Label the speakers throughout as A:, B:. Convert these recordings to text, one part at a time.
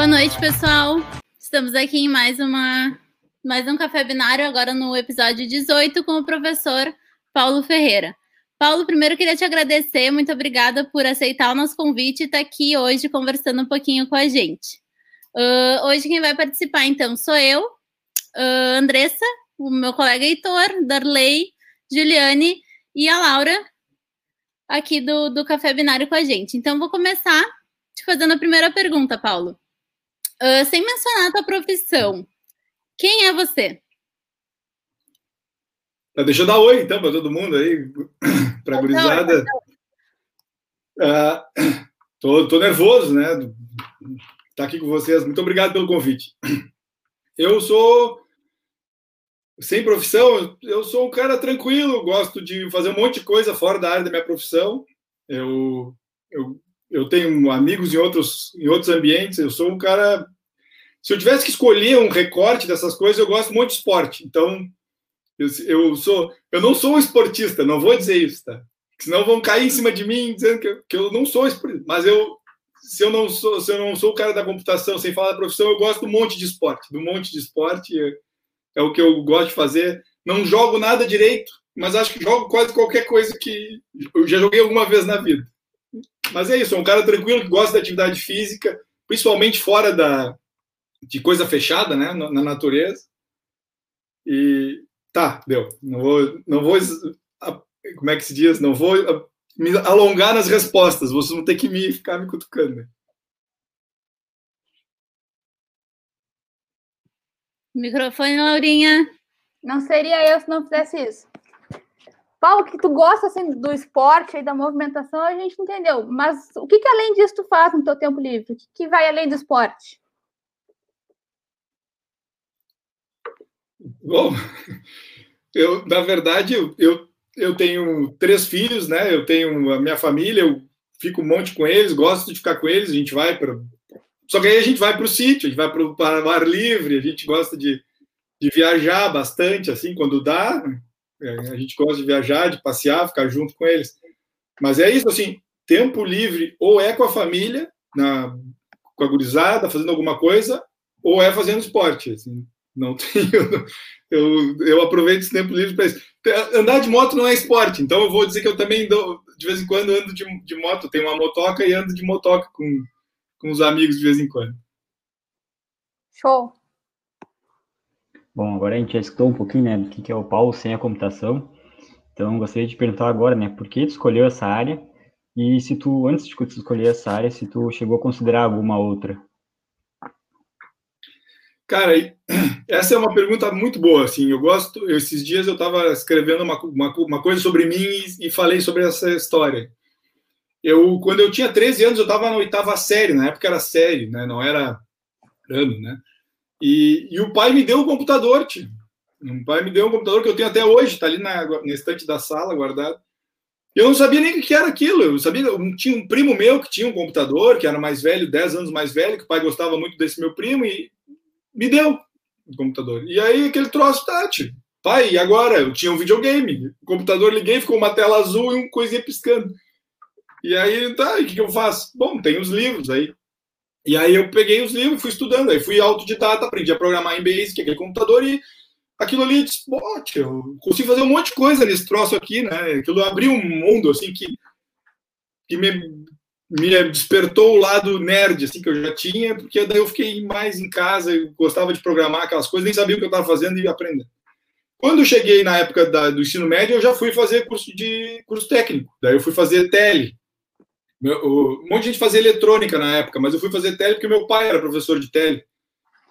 A: Boa noite, pessoal. Estamos aqui em mais uma mais um café binário agora no episódio 18 com o professor Paulo Ferreira. Paulo, primeiro queria te agradecer, muito obrigada por aceitar o nosso convite e estar aqui hoje conversando um pouquinho com a gente. Uh, hoje quem vai participar, então, sou eu, uh, Andressa, o meu colega Heitor, Darley, Juliane e a Laura, aqui do, do Café Binário com a gente. Então, vou começar te fazendo a primeira pergunta, Paulo. Uh, sem mencionar a tua profissão, quem é você?
B: Tá, deixa eu dar oi, então, para todo mundo aí, para a gurizada. Uh, tô, tô nervoso, né? Tá aqui com vocês. Muito obrigado pelo convite. Eu sou sem profissão, eu sou um cara tranquilo, gosto de fazer um monte de coisa fora da área da minha profissão. Eu, eu, eu tenho amigos em outros, em outros ambientes, eu sou um cara. Se eu tivesse que escolher um recorte dessas coisas, eu gosto muito de esporte. Então, eu, eu sou. Eu não sou um esportista, não vou dizer isso, tá? Senão vão cair em cima de mim dizendo que eu, que eu não sou esportista. Mas eu, se eu não sou, se eu não sou o cara da computação, sem falar da profissão, eu gosto do monte de esporte, do monte de esporte é, é, o que eu gosto de fazer. Não jogo nada direito, mas acho que jogo quase qualquer coisa que eu já joguei alguma vez na vida. Mas é isso, sou um cara tranquilo que gosta da atividade física, principalmente fora da de coisa fechada, né, na, na natureza. E tá, deu. Não vou, não vou, como é que se diz? Não vou me alongar nas respostas. Vocês vão ter que me ficar me cutucando.
A: Microfone, Laurinha.
C: Não seria eu se não fizesse isso. Paulo, que tu gosta assim, do esporte e da movimentação, a gente entendeu. Mas o que, que além disso tu faz no teu tempo livre? O que, que vai além do esporte?
B: Bom, eu, na verdade, eu, eu tenho três filhos, né? Eu tenho a minha família, eu fico um monte com eles, gosto de ficar com eles, a gente vai para. Só que aí a gente vai para o sítio, a gente vai para o ar livre, a gente gosta de, de viajar bastante, assim, quando dá. É, a gente gosta de viajar, de passear, ficar junto com eles. Mas é isso, assim, tempo livre ou é com a família, na, com a gurizada, fazendo alguma coisa, ou é fazendo esporte. Assim. Não tenho. Eu, eu aproveito esse tempo livre para isso. Andar de moto não é esporte, então eu vou dizer que eu também dou, de vez em quando ando de, de moto. Tenho uma motoca e ando de motoca com, com os amigos de vez em quando.
C: Show!
D: Bom, agora a gente já escutou um pouquinho, né, do que é o Paulo sem a computação. Então, gostaria de perguntar agora, né, por que tu escolheu essa área e se tu, antes de escolher essa área, se tu chegou a considerar alguma outra?
B: Cara, essa é uma pergunta muito boa, assim, eu gosto, esses dias eu estava escrevendo uma, uma, uma, coisa sobre mim e, e, falei sobre essa história. Eu, quando eu tinha 13 anos, eu estava na oitava série, na época era série, né, não era ano, né, e, e o pai me deu um computador, tio. O pai me deu um computador que eu tenho até hoje, está ali na, na estante da sala, guardado. Eu não sabia nem o que era aquilo. Eu sabia, tinha um primo meu que tinha um computador, que era mais velho, 10 anos mais velho, que o pai gostava muito desse meu primo, e me deu o computador. E aí aquele troço tátil. Pai, e agora? Eu tinha um videogame. O computador liguei, ficou uma tela azul e um coisinha piscando. E aí, tá, e o que, que eu faço? Bom, tem os livros aí. E aí eu peguei os livros, fui estudando, aí fui autodidata, aprendi a programar em Basic, aquele computador, e aquilo ali, disse, eu consigo fazer um monte de coisa nesse troço aqui, né? Aquilo abriu um mundo, assim, que, que me me despertou o lado nerd, assim, que eu já tinha, porque daí eu fiquei mais em casa, gostava de programar aquelas coisas, nem sabia o que eu estava fazendo e aprendendo. Quando cheguei na época da, do ensino médio, eu já fui fazer curso de curso técnico. Daí eu fui fazer tele. Meu, um monte de gente fazia eletrônica na época, mas eu fui fazer tele porque meu pai era professor de tele.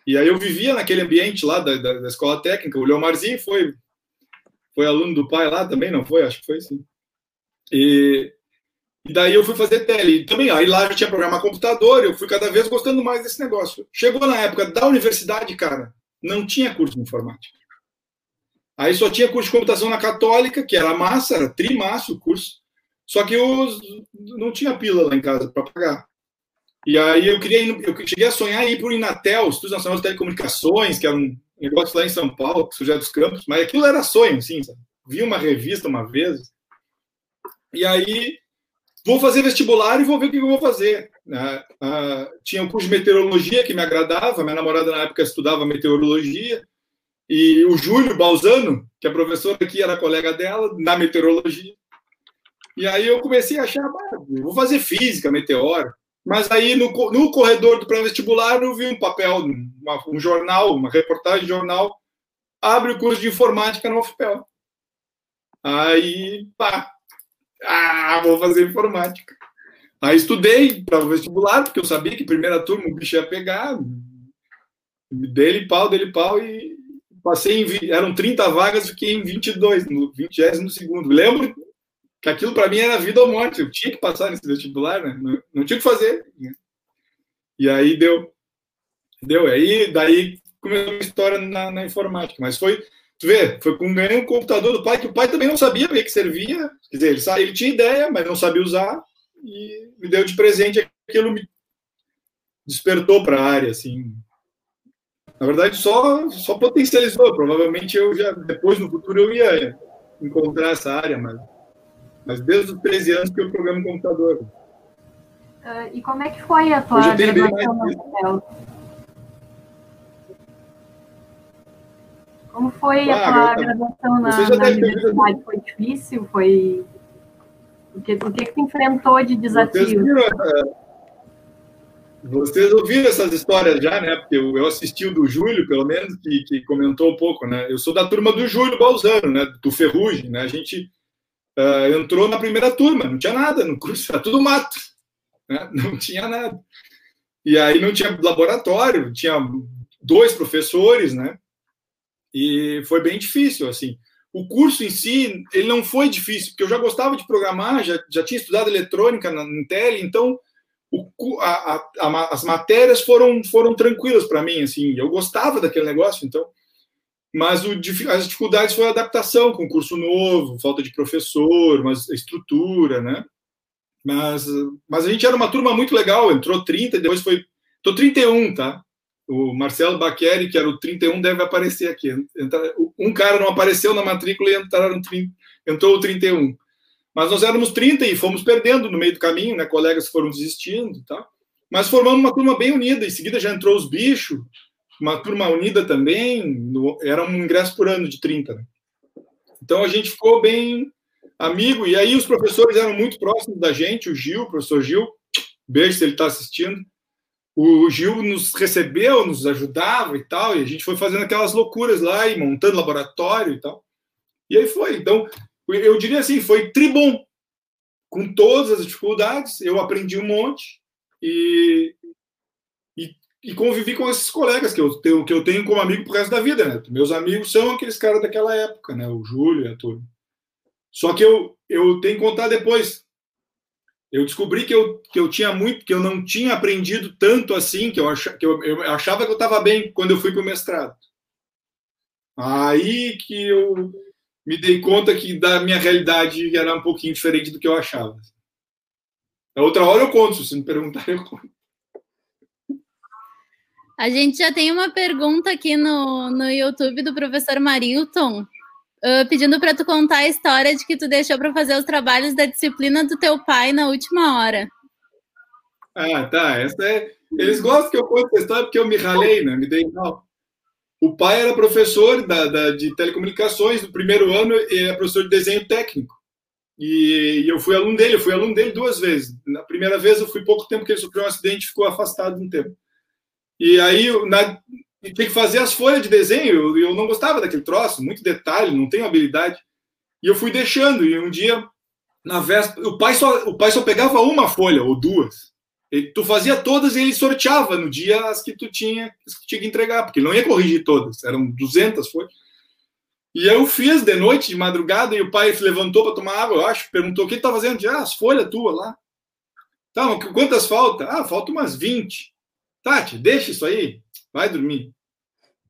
B: E aí eu vivia naquele ambiente lá da, da, da escola técnica. O Leomarzinho foi, foi aluno do pai lá também, não foi? Acho que foi sim. E, e daí eu fui fazer tele. E também, aí lá eu tinha programar computador, eu fui cada vez gostando mais desse negócio. Chegou na época da universidade, cara, não tinha curso de informática. Aí só tinha curso de computação na Católica, que era massa, era trimassa o curso. Só que eu não tinha pila lá em casa para pagar. E aí eu queria ir, eu cheguei a sonhar em ir para o Inatel, Instituto Nacional de Telecomunicações, que era um negócio lá em São Paulo, São dos Campos, mas aquilo era sonho, sabe? Vi uma revista uma vez. E aí vou fazer vestibular e vou ver o que eu vou fazer. Né? Ah, tinha um curso de meteorologia que me agradava, minha namorada na época estudava meteorologia, e o Júlio Balzano, que é professor aqui, era colega dela, na meteorologia. E aí eu comecei a achar, vou fazer física, meteoro. Mas aí no, no corredor do pré-vestibular eu vi um papel, uma, um jornal, uma reportagem de jornal, abre o curso de informática no UFPEL. Aí, pá, ah, vou fazer informática. Aí estudei para o vestibular, porque eu sabia que primeira turma o bicho ia pegar. Dele pau, dele pau, e passei em. Eram 30 vagas, fiquei em 22, no 22 segundo. Lembro que aquilo para mim era vida ou morte. Eu tinha que passar nesse vestibular, né? Não, não tinha o que fazer. E aí deu. Deu. Aí, daí começou a história na, na informática. Mas foi Tu vê, foi com um computador do pai, que o pai também não sabia para que servia. Quer dizer, ele, sabe, ele tinha ideia, mas não sabia usar. E me deu de presente aquilo, me despertou para a área, assim. Na verdade, só, só potencializou. Provavelmente eu já, depois no futuro, eu ia encontrar essa área, mas, mas desde os 13 anos que eu programo computador.
C: Uh, e como é que foi a tua graduação no papel? Como foi ah, a tua graduação na, na universidade? Foi difícil? Foi... O que, o que, enfrentou de desafio? Vocês, viram,
B: é, vocês ouviram essas histórias já, né? Porque eu, assisti o do Júlio, pelo menos, que, que, comentou um pouco, né? Eu sou da turma do Júlio Balzano, né? Do Ferrugem, né? A gente uh, entrou na primeira turma, não tinha nada no curso, era tudo mato, né? Não tinha nada. E aí não tinha laboratório, tinha dois professores, né? E foi bem difícil, assim. O curso em si, ele não foi difícil, porque eu já gostava de programar, já, já tinha estudado eletrônica na Intel, então o, a, a, as matérias foram, foram tranquilas para mim, assim. Eu gostava daquele negócio, então. Mas o, as dificuldades foi a adaptação com curso novo, falta de professor, mas estrutura, né? Mas, mas a gente era uma turma muito legal, entrou 30, depois foi. Tô 31, tá? O Marcelo Baqueri, que era o 31, deve aparecer aqui. Um cara não apareceu na matrícula e entraram, entrou o 31. Mas nós éramos 30 e fomos perdendo no meio do caminho, né? Colegas foram desistindo tal. Mas formamos uma turma bem unida. Em seguida já entrou os bichos, uma turma unida também. No, era um ingresso por ano de 30. Né? Então a gente ficou bem amigo. E aí os professores eram muito próximos da gente. O Gil, o professor Gil, beijo se ele está assistindo o Gil nos recebeu, nos ajudava e tal, e a gente foi fazendo aquelas loucuras lá e montando laboratório e tal. E aí foi. Então, eu diria assim, foi tribom. Com todas as dificuldades, eu aprendi um monte e, e, convivi com esses colegas que eu, tenho, que eu tenho como amigo pro resto da vida, né? Meus amigos são aqueles caras daquela época, né? O Júlio e a turma. Só que eu, eu tenho que contar depois eu descobri que eu, que eu tinha muito, que eu não tinha aprendido tanto assim, que eu, ach, que eu, eu achava que eu estava bem quando eu fui para o mestrado. Aí que eu me dei conta que da minha realidade era um pouquinho diferente do que eu achava. A outra hora eu conto, se me perguntar, eu conto.
A: A gente já tem uma pergunta aqui no, no YouTube do professor Marilton, uh, pedindo para tu contar a história de que tu deixou para fazer os trabalhos da disciplina do teu pai na última hora.
B: Ah, tá. Essa é... Eles gostam que eu conte essa história porque eu me ralei, né? Me dei mal. O pai era professor da, da, de telecomunicações no primeiro ano e era professor de desenho técnico. E, e, eu fui aluno dele, eu fui aluno dele duas vezes. Na primeira vez eu fui pouco tempo que ele sofreu um acidente e ficou afastado um tempo. E aí, na, tem que fazer as folhas de desenho. Eu, eu não gostava daquele troço, muito detalhe, não tenho habilidade. E eu fui deixando. E um dia, na véspera, o pai só, o pai só pegava uma folha ou duas. Ele, tu fazia todas e ele sorteava no dia as que tu tinha, que tinha que entregar, porque ele não ia corrigir todas, eram 200 folhas. E eu fiz de noite, de madrugada, e o pai se levantou para tomar água, eu acho, perguntou o que está fazendo. Ah, as folhas tuas lá. Tá, quantas falta? Ah, falta umas 20. Tati, deixa isso aí. Vai dormir.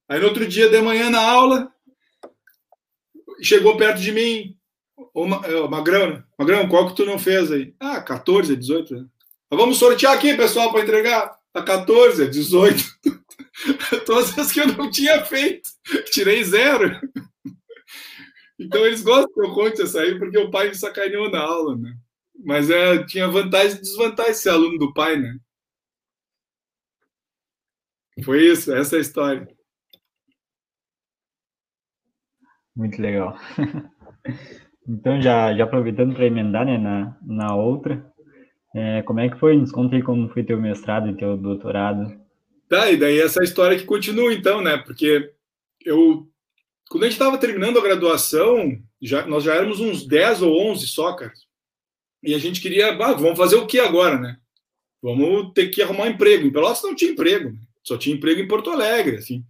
B: Aí no outro dia de manhã na aula, chegou perto de mim, é, Magrão, Magrão, qual que tu não fez aí? Ah, 14, 18. Né? Vamos sortear aqui, pessoal, para entregar. A 14, 18. Todas as que eu não tinha feito. Tirei zero. Então eles gostam que eu conte essa aí, porque o pai me sacaneou na aula, né? Mas é, tinha vantagem e desvantagem ser aluno do pai, né? Foi isso, essa é a história.
D: Muito legal. Então, já, já aproveitando para emendar né, na, na outra, é, como é que foi? Nos conta aí como foi teu mestrado e teu doutorado.
B: Tá, e daí essa história que continua, então, né? Porque eu, quando a gente estava terminando a graduação, já, nós já éramos uns 10 ou 11 só, cara. E a gente queria, ah, vamos fazer o que agora, né? Vamos ter que arrumar um emprego. Em Pelotas não tinha emprego, né? Só tinha emprego em Porto Alegre, assim.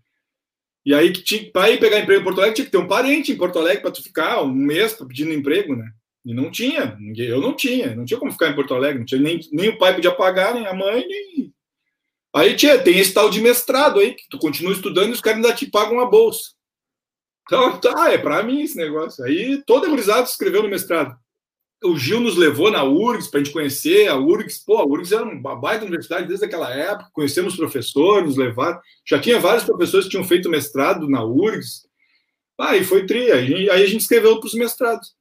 B: E aí, para ir pegar emprego em Porto Alegre, tinha que ter um parente em Porto Alegre para tu ficar um mês pedindo emprego, né? E não tinha, eu não tinha, não tinha como ficar em Porto Alegre, não tinha nem, nem o pai podia pagar, nem a mãe, nem. Aí tinha, tem esse tal de mestrado aí, que tu continua estudando e os caras ainda te pagam uma bolsa. Então, tá, é para mim esse negócio. Aí todo gurizada escreveu no mestrado o Gil nos levou na URGS para a gente conhecer a URGS. Pô, a URGS era uma baita universidade desde aquela época. Conhecemos professores, nos levaram. Já tinha vários professores que tinham feito mestrado na URGS. Ah, e foi tri. Aí a gente escreveu para os mestrados.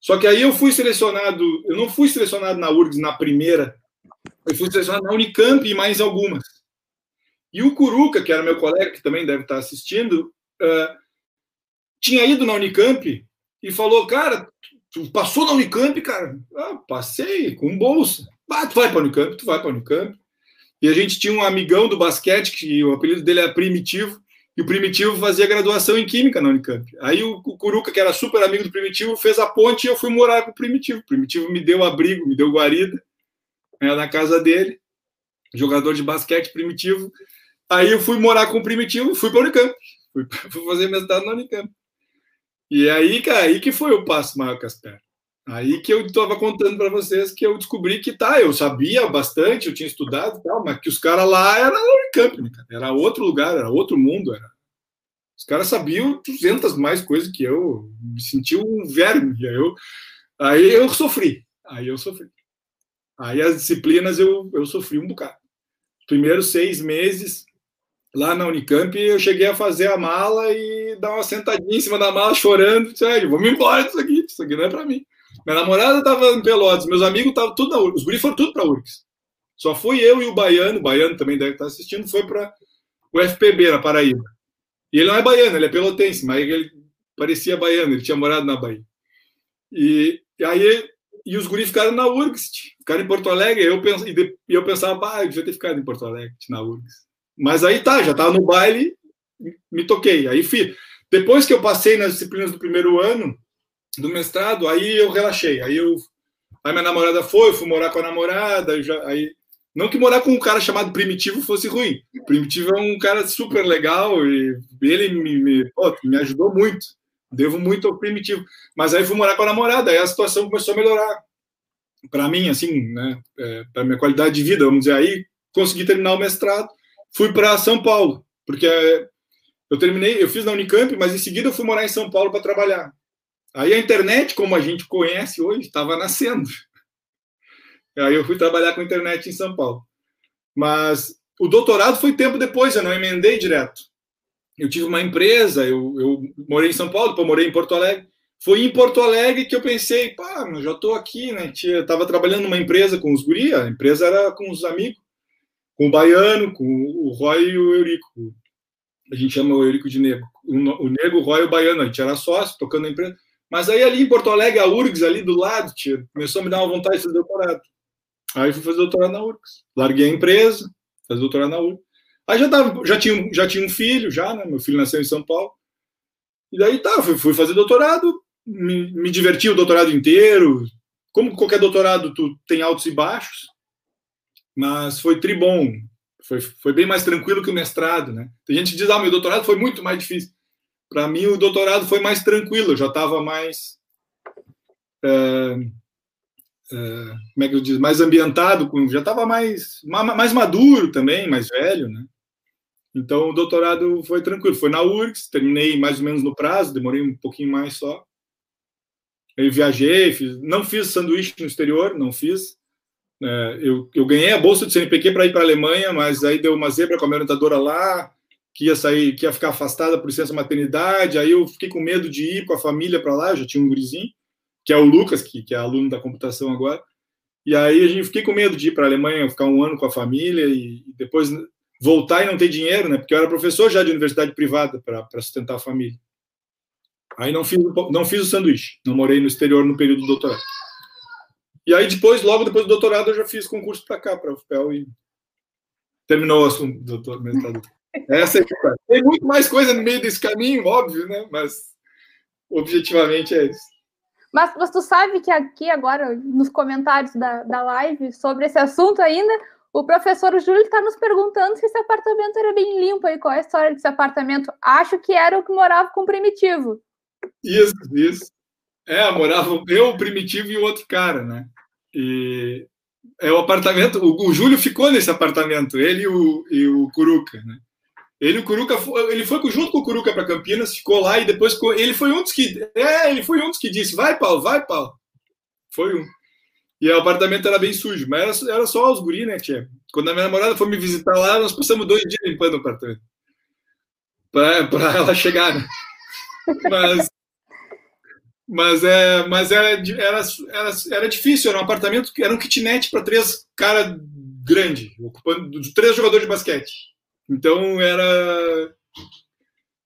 B: Só que aí eu fui selecionado, eu não fui selecionado na URGS na primeira, eu fui selecionado na Unicamp e mais algumas. E o Curuca, que era meu colega, que também deve estar assistindo, uh, tinha ido na Unicamp e falou, cara, Tu passou na Unicamp, cara? Ah, passei com bolsa. Ah, tu vai para a Unicamp, tu vai para a Unicamp. E a gente tinha um amigão do basquete, que o apelido dele é Primitivo, e o Primitivo fazia graduação em Química na Unicamp. Aí o, o Curuca, que era super amigo do Primitivo, fez a ponte e eu fui morar com o Primitivo. O Primitivo me deu abrigo, me deu guarida né, na casa dele, jogador de basquete Primitivo. Aí eu fui morar com o Primitivo, fui para a Unicamp. Fui, fui fazer mestrado na Unicamp. E aí, cara, aí que foi o passo maior que as pernas. Aí que eu estava contando para vocês que eu descobri que tá, eu sabia bastante, eu tinha estudado tal, mas que os caras lá eram Unicamp, né, era outro lugar, era outro mundo, era. Os caras sabiam 200 mais coisas que eu, me senti um verme, aí eu, aí eu sofri, aí eu sofri. Aí as disciplinas eu, eu sofri um bocado. Os primeiros seis meses lá na Unicamp, eu cheguei a fazer a mala e dar uma sentadinha em cima da mala, chorando. Sério, vamos embora disso aqui, isso aqui não é para mim. Minha namorada estava em Pelotas, meus amigos estavam tudo na URGS, os guris foram tudo para URGS. Só fui eu e o Baiano, o Baiano também deve estar assistindo, foi para o FPB, na Paraíba. E ele não é baiano, ele é pelotense, mas ele parecia baiano, ele tinha morado na Bahia. E, e aí, e os guris ficaram na URGS, ficaram em Porto Alegre, eu, pens, e eu pensava, ah, eu devia ter ficado em Porto Alegre, na URGS. Mas aí tá, já estava no baile, me toquei. Aí fiz. Depois que eu passei nas disciplinas do primeiro ano do mestrado, aí eu relaxei. Aí eu aí minha namorada foi, eu fui morar com a namorada, já, aí não que morar com um cara chamado Primitivo fosse ruim. Primitivo é um cara super legal e ele me, me, me ajudou muito. Devo muito ao Primitivo. Mas aí fui morar com a namorada, aí a situação começou a melhorar. Para mim, assim, né, é, para minha qualidade de vida, vamos dizer, aí consegui terminar o mestrado fui para São Paulo, porque eu terminei, eu fiz na Unicamp, mas em seguida eu fui morar em São Paulo para trabalhar. Aí a internet, como a gente conhece hoje, estava nascendo. Aí eu fui trabalhar com internet em São Paulo. Mas o doutorado foi tempo depois, eu não emendei direto. Eu tive uma empresa, eu, eu morei em São Paulo, depois morei em Porto Alegre. Foi em Porto Alegre que eu pensei, pá, eu já estou aqui, né? Estava trabalhando numa empresa com os guri, a empresa era com os amigos com o Baiano, com o Roy e o Eurico. A gente chama o Eurico de Nego. O Nego, o Roy e o Baiano, a gente era sócio, tocando na empresa. Mas aí ali em Porto Alegre, a URGS ali do lado, tia, começou a me dar uma vontade de fazer doutorado. Aí fui fazer doutorado na URGS. Larguei a empresa, fazer doutorado na URGS. Aí já, tava, já, tinha, já tinha um filho, já, né? Meu filho nasceu em São Paulo. E daí tá, fui, fui fazer doutorado, me, me diverti o doutorado inteiro. Como qualquer doutorado, tu tem altos e baixos mas foi tribom, foi, foi bem mais tranquilo que o mestrado, né? Tem gente que diz, ah, meu doutorado foi muito mais difícil. Para mim, o doutorado foi mais tranquilo, eu já estava mais. É, é, como é que eu digo? Mais ambientado, já estava mais, mais maduro também, mais velho, né? Então, o doutorado foi tranquilo. Foi na URGS, terminei mais ou menos no prazo, demorei um pouquinho mais só. Eu viajei, fiz, não fiz sanduíche no exterior, não fiz. É, eu, eu ganhei a bolsa de CNPq para ir para a Alemanha, mas aí deu uma zebra com a minha orientadora lá, que ia sair, que ia ficar afastada por licença maternidade. Aí eu fiquei com medo de ir com a família para lá, já tinha um gurizinho, que é o Lucas, que, que é aluno da computação agora. E aí a gente fiquei com medo de ir para a Alemanha, ficar um ano com a família e depois voltar e não ter dinheiro, né? Porque eu era professor já de universidade privada para sustentar a família. Aí não fiz, não fiz o sanduíche, não morei no exterior no período do doutorado. E aí depois, logo depois do doutorado, eu já fiz concurso para cá, para o UFPEL e terminou o assunto do doutor, Essa é Tem muito mais coisa no meio desse caminho, óbvio, né? Mas objetivamente é isso.
C: Mas, mas tu sabe que aqui agora, nos comentários da, da live sobre esse assunto ainda, o professor Júlio está nos perguntando se esse apartamento era bem limpo e qual é a história desse apartamento. Acho que era o que morava com o Primitivo.
B: Isso, isso. É, morava eu, o Primitivo e o outro cara, né? E é o apartamento. O, o Júlio ficou nesse apartamento, ele e o, e o Curuca, né? Ele, o Curuca, ele foi junto com o Curuca para Campinas, ficou lá e depois ele foi um dos que, é, ele foi um dos que disse, vai Paulo, vai Paulo. Foi um. E o apartamento era bem sujo, mas era, era só os guri, né, tia? Quando a minha namorada foi me visitar lá, nós passamos dois dias limpando o apartamento. Para ela chegar, né? Mas, mas, é, mas era, era, era, era difícil, era um apartamento que era um kitnet para três caras grande, ocupando três jogadores de basquete. Então era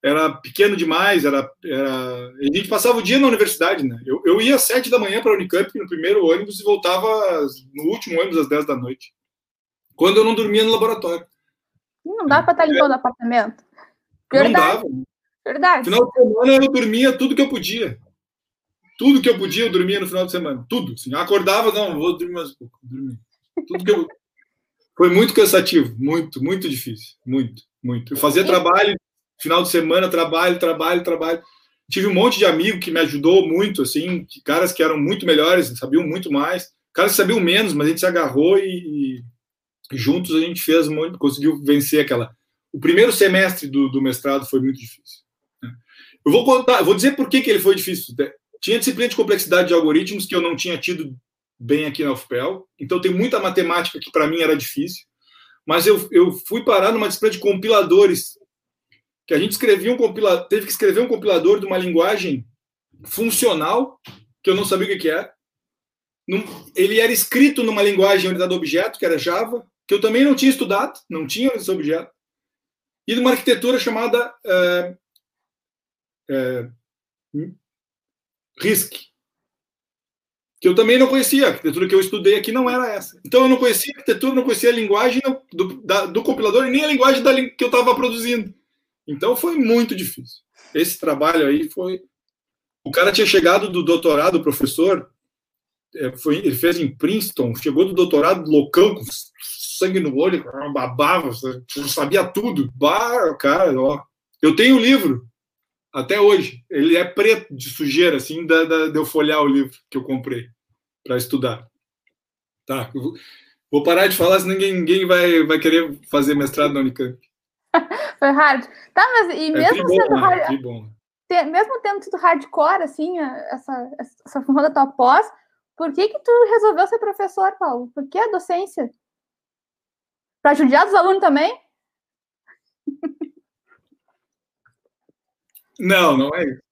B: era pequeno demais, era, era... a gente passava o dia na universidade, né? Eu, eu ia às sete da manhã para a Unicamp no primeiro ônibus e voltava no último ônibus às dez da noite. Quando eu não dormia no laboratório.
C: Não dá para estar tá limpando o apartamento.
B: Verdade. Não dava.
C: Verdade.
B: No final de semana eu dormia tudo que eu podia. Tudo que eu podia eu dormia no final de semana. Tudo. Assim, acordava, não, vou dormir mais um pouco. Dormir. Tudo que eu... Foi muito cansativo, muito, muito difícil, muito, muito. Eu fazia trabalho, final de semana, trabalho, trabalho, trabalho. Tive um monte de amigo que me ajudou muito, assim, caras que eram muito melhores, sabiam muito mais, caras que sabiam menos, mas a gente se agarrou e, e juntos a gente fez conseguiu vencer aquela. O primeiro semestre do, do mestrado foi muito difícil. Né? Eu vou contar, vou dizer por que, que ele foi difícil. Tinha disciplina de complexidade de algoritmos que eu não tinha tido bem aqui na UFPEL. Então tem muita matemática que para mim era difícil. Mas eu, eu fui parar numa disciplina de compiladores, que a gente escrevia um compilador, teve que escrever um compilador de uma linguagem funcional, que eu não sabia o que era. Ele era escrito numa linguagem unidade objeto, que era Java, que eu também não tinha estudado, não tinha esse objeto, e de uma arquitetura chamada é, é, RISC, que eu também não conhecia. A arquitetura que eu estudei aqui não era essa. Então eu não conhecia a arquitetura, não conhecia a linguagem do, da, do compilador e nem a linguagem da, que eu estava produzindo. Então foi muito difícil. Esse trabalho aí foi. O cara tinha chegado do doutorado, professor, é, foi, ele fez em Princeton, chegou do doutorado loucão, com sangue no olho, babava, sabia tudo. Bah, cara, ó. Eu tenho o um livro, até hoje. Ele é preto de sujeira, assim, da, da, de eu folhear o livro que eu comprei para estudar. Tá, vou parar de falar, senão ninguém, ninguém vai, vai querer fazer mestrado na Unicamp.
C: Foi hard. Tá, mas e é mesmo é sendo hard, é mesmo tendo sido hardcore, assim, essa, essa função da tua pós, por que que tu resolveu ser professor, Paulo? Por que a docência? Para ajudar os alunos também?
B: Não, não é isso.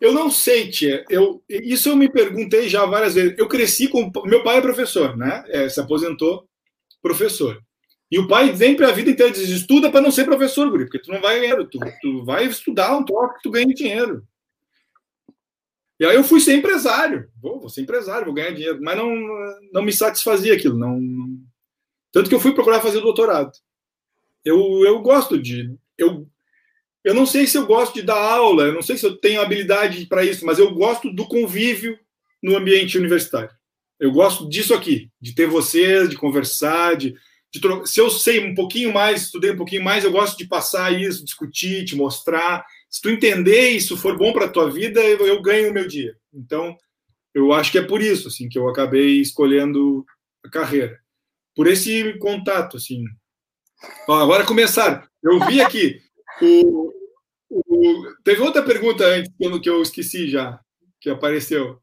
B: Eu não sei, tia. Eu, isso eu me perguntei já várias vezes. Eu cresci com. Meu pai é professor, né? É, se aposentou professor. E o pai vem para a vida inteira diz: estuda para não ser professor, Guri, porque tu não vai ganhar. Tu, tu vai estudar um troco que tu ganha dinheiro. E aí eu fui ser empresário. Vou, vou ser empresário, vou ganhar dinheiro. Mas não, não me satisfazia aquilo. Não, não... Tanto que eu fui procurar fazer doutorado. Eu, eu gosto de. Eu, eu não sei se eu gosto de dar aula, eu não sei se eu tenho habilidade para isso, mas eu gosto do convívio no ambiente universitário. Eu gosto disso aqui, de ter vocês, de conversar, de, de se eu sei um pouquinho mais, estudei um pouquinho mais, eu gosto de passar isso, discutir, te mostrar. Se tu entender isso for bom para a tua vida, eu, eu ganho o meu dia. Então, eu acho que é por isso assim que eu acabei escolhendo a carreira. Por esse contato assim. Ó, agora começar. Eu vi aqui o, o, teve outra pergunta antes que eu esqueci já, que apareceu.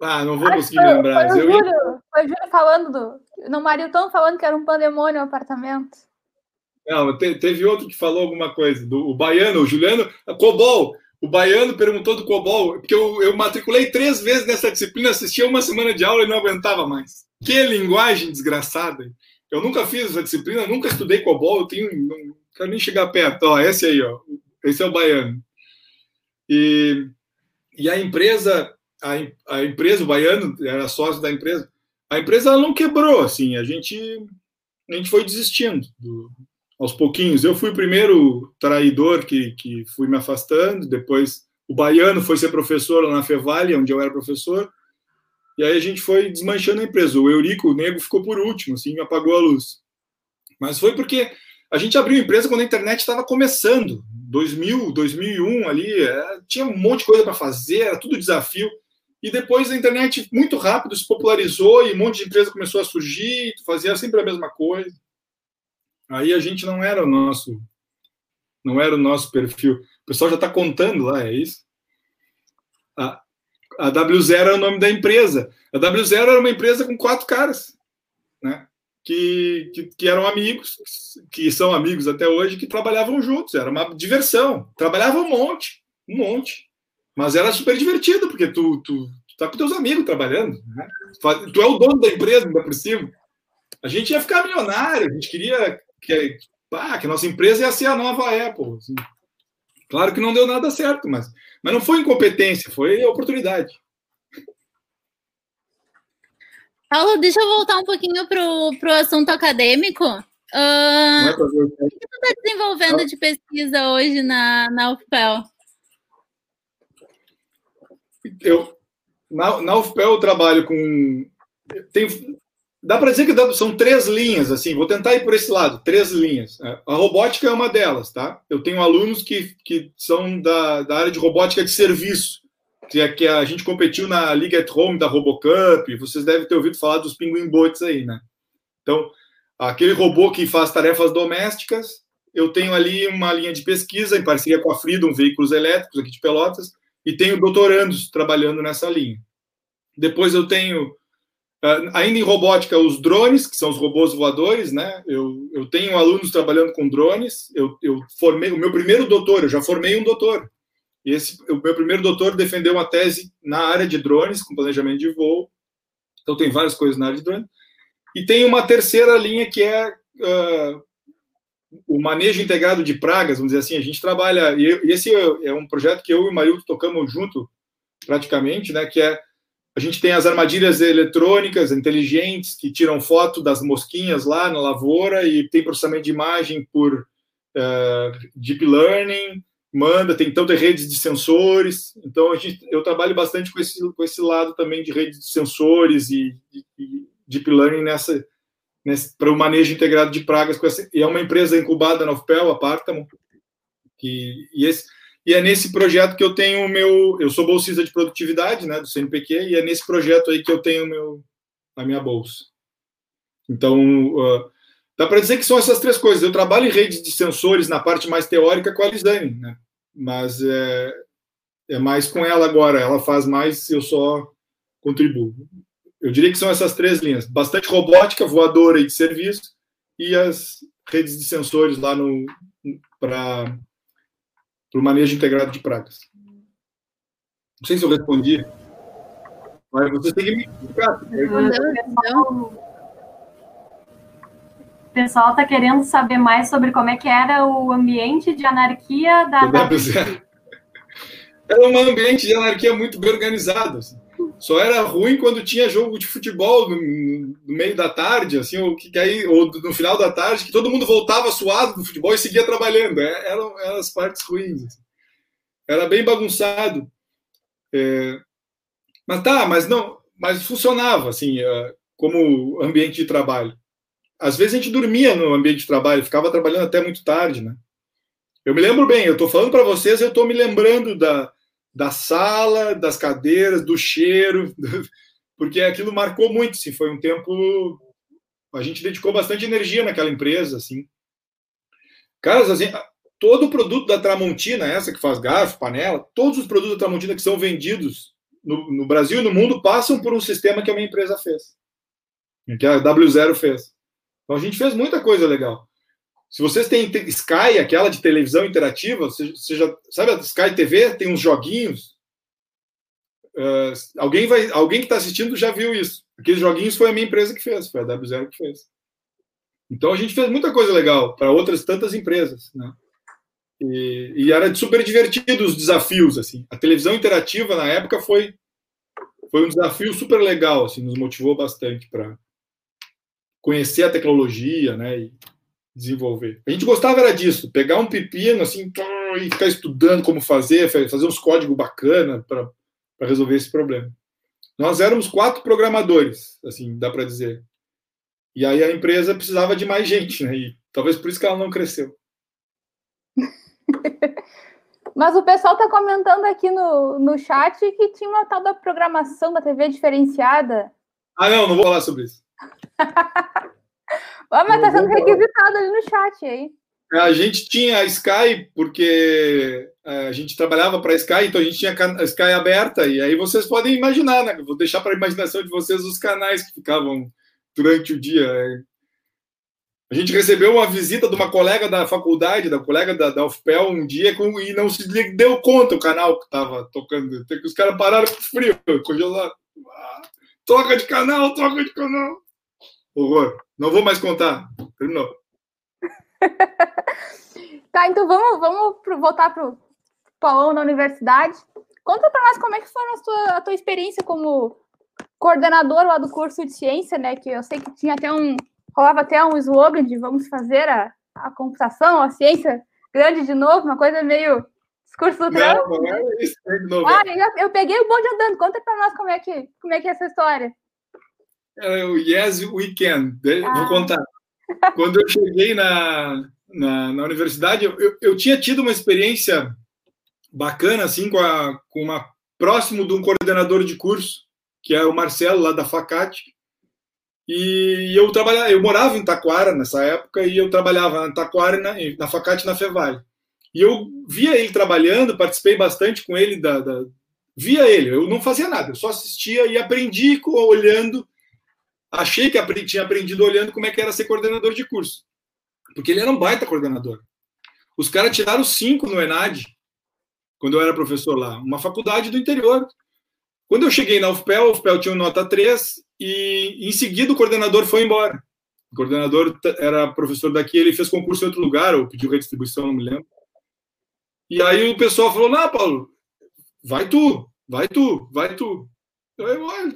B: Ah, não vou conseguir me lembrar.
C: Foi o Júlio, ia... foi o Júlio falando do. Não, Marilton falando que era um pandemônio o apartamento.
B: Não, te, teve outro que falou alguma coisa. Do, o baiano, o Juliano. Cobol! o Baiano perguntou do COBOL, porque eu, eu matriculei três vezes nessa disciplina, assistia uma semana de aula e não aguentava mais. Que linguagem desgraçada. Eu nunca fiz essa disciplina, nunca estudei COBOL, eu tenho, não quero nem chegar perto. Ó, esse aí, ó, esse é o Baiano. E, e a empresa, a, a empresa, o Baiano era sócio da empresa, a empresa ela não quebrou, assim, a gente, a gente foi desistindo do, aos pouquinhos. Eu fui o primeiro traidor que, que fui me afastando, depois o Baiano foi ser professor lá na Fevale, onde eu era professor, e aí a gente foi desmanchando a empresa. O Eurico, o Nego, ficou por último, assim, apagou a luz. Mas foi porque a gente abriu empresa quando a internet estava começando, 2000, 2001 ali, é, tinha um monte de coisa para fazer, era tudo desafio. E depois a internet muito rápido se popularizou e um monte de empresa começou a surgir, fazia sempre a mesma coisa. Aí a gente não era o nosso, não era o nosso perfil. O pessoal já está contando lá, é isso? A, a W0 era o nome da empresa. A W0 era uma empresa com quatro caras, né? Que, que, que, eram amigos, que são amigos até hoje, que trabalhavam juntos. Era uma diversão. Trabalhavam um monte, um monte. Mas era super divertido, porque tu, tu, tu tá com teus amigos trabalhando. Né? Tu é o dono da empresa, ainda por cima. A gente ia ficar milionário, a gente queria que, ah, que a nossa empresa ia ser a nova Apple. Assim. Claro que não deu nada certo, mas, mas não foi incompetência, foi oportunidade.
A: Paulo, deixa eu voltar um pouquinho para o assunto acadêmico. Uh, é o que você está desenvolvendo de pesquisa hoje na, na UFPEL?
B: Eu, na, na UFPEL eu trabalho com. Tem, dá para dizer que são três linhas, assim, vou tentar ir por esse lado, três linhas. A robótica é uma delas, tá? Eu tenho alunos que, que são da, da área de robótica de serviço que, a gente competiu na League at Home da Robocup, vocês devem ter ouvido falar dos Penguin Bots aí, né? Então, aquele robô que faz tarefas domésticas, eu tenho ali uma linha de pesquisa em parceria com a Freedom Veículos Elétricos aqui de Pelotas, e tenho doutorandos trabalhando nessa linha. Depois eu tenho, ah, ainda em robótica, os drones, que são os robôs voadores, né? Eu, eu tenho alunos trabalhando com drones, eu, eu formei, o meu primeiro doutor, eu já formei um doutor, esse, o meu primeiro doutor defendeu uma tese na área de drones, com planejamento de voo. Então, tem várias coisas na área de drones. E tem uma terceira linha que é uh, o manejo integrado de pragas, vamos dizer assim. A gente trabalha, e esse é um projeto que eu e o Marildo tocamos junto, praticamente, né? Que é a gente tem as armadilhas eletrônicas inteligentes que tiram foto das mosquinhas lá na lavoura e tem processamento de imagem por uh, deep learning manda, tem tanto redes de sensores. Então, a gente, eu trabalho bastante com esse, com esse lado também de redes de sensores e, e, e deep learning nessa, nessa para o manejo integrado de pragas. Essa, e é uma empresa incubada na UFPEL, a Partamo, que, e, esse, e é nesse projeto que eu tenho o meu. Eu sou bolsista de produtividade né, do CNPq, e é nesse projeto aí que eu tenho meu, a minha bolsa. Então, uh, Dá para dizer que são essas três coisas. Eu trabalho em redes de sensores na parte mais teórica com a Lisane, né? Mas é, é mais com ela agora. Ela faz mais, eu só contribuo. Eu diria que são essas três linhas: bastante robótica, voadora e de serviço, e as redes de sensores lá no para o manejo integrado de pragas. Não sei se eu respondi, mas você tem que me explicar. Não,
E: o pessoal está querendo saber mais sobre como é que era o ambiente de anarquia da.
B: Era um ambiente de anarquia muito bem organizado. Assim. Só era ruim quando tinha jogo de futebol no, no meio da tarde, assim, ou, que, aí, ou no final da tarde, que todo mundo voltava suado do futebol e seguia trabalhando. É, eram, eram as partes ruins. Assim. Era bem bagunçado. É, mas tá, mas não, mas funcionava assim, é, como ambiente de trabalho às vezes a gente dormia no ambiente de trabalho, ficava trabalhando até muito tarde, né? Eu me lembro bem, eu estou falando para vocês, eu estou me lembrando da, da sala, das cadeiras, do cheiro, porque aquilo marcou muito, assim, foi um tempo... A gente dedicou bastante energia naquela empresa, assim. Caras, assim, todo o produto da Tramontina, essa que faz garfo, panela, todos os produtos da Tramontina que são vendidos no, no Brasil e no mundo passam por um sistema que a minha empresa fez, que a W0 fez. Então a gente fez muita coisa legal. Se vocês têm Sky, aquela de televisão interativa, você, já sabe a Sky TV tem uns joguinhos. Uh, alguém vai, alguém que está assistindo já viu isso. Aqueles joguinhos foi a minha empresa que fez, foi a W0 que fez. Então a gente fez muita coisa legal para outras tantas empresas, né? E, e, era super divertido os desafios assim. A televisão interativa na época foi foi um desafio super legal, assim, nos motivou bastante para conhecer a tecnologia, né? E, desenvolver. A gente gostava era disso, pegar um pepino assim e ficar estudando como fazer, fazer uns códigos bacana para resolver esse problema. Nós éramos quatro programadores, assim, dá para dizer. E aí a empresa precisava de mais gente, né? E talvez por isso que ela não cresceu.
C: Mas o pessoal está comentando aqui no, no chat que tinha uma tal da programação da TV diferenciada.
B: Ah, não, não vou falar sobre isso.
C: Ó, mas tá sendo requisitado ali no chat aí.
B: É, a gente tinha a Sky, porque é, a gente trabalhava para a Sky, então a gente tinha a Sky aberta, e aí vocês podem imaginar, né? Vou deixar para a imaginação de vocês os canais que ficavam durante o dia. Né? A gente recebeu uma visita de uma colega da faculdade, da colega da, da UFPEL, um dia, com, e não se deu conta o canal que estava tocando. Os caras pararam com frio, congelado. Ah, troca de canal, troca de canal. Horror. Não vou mais contar. Terminou.
C: tá, então vamos, vamos pro, voltar para o Paulão na universidade. Conta para nós como é que foi a tua, a tua experiência como coordenador lá do curso de ciência, né? Que eu sei que tinha até um. rolava até um slogan de vamos fazer a, a computação, a ciência grande de novo, uma coisa meio discurso do Trump. Não, não é isso, não, ah, eu, eu, peguei o bonde andando. Conta para nós como é que como é que é essa história.
B: É o Yes We Can. Ah. Vou contar. Quando eu cheguei na, na, na universidade, eu, eu, eu, tinha tido uma experiência bacana, assim, com, a, com uma próximo de um coordenador de curso, que é o Marcelo, lá da Facate. E eu trabalhava, eu morava em Taquara nessa época e eu trabalhava em Taquara na, na Facate na Fevale. E eu via ele trabalhando, participei bastante com ele da, da via ele, eu não fazia nada, eu só assistia e aprendi olhando achei que tinha aprendido olhando como é que era ser coordenador de curso. Porque ele era um baita coordenador. Os caras tiraram cinco no ENAD, quando eu era professor lá, uma faculdade do interior. Quando eu cheguei na UFPEL, a UFPEL tinha nota 3 e em seguida o coordenador foi embora. O coordenador era professor daqui, ele fez concurso em outro lugar, ou pediu redistribuição, não me lembro. E aí o pessoal falou: Não, Paulo, vai tu, vai tu, vai tu. Eu,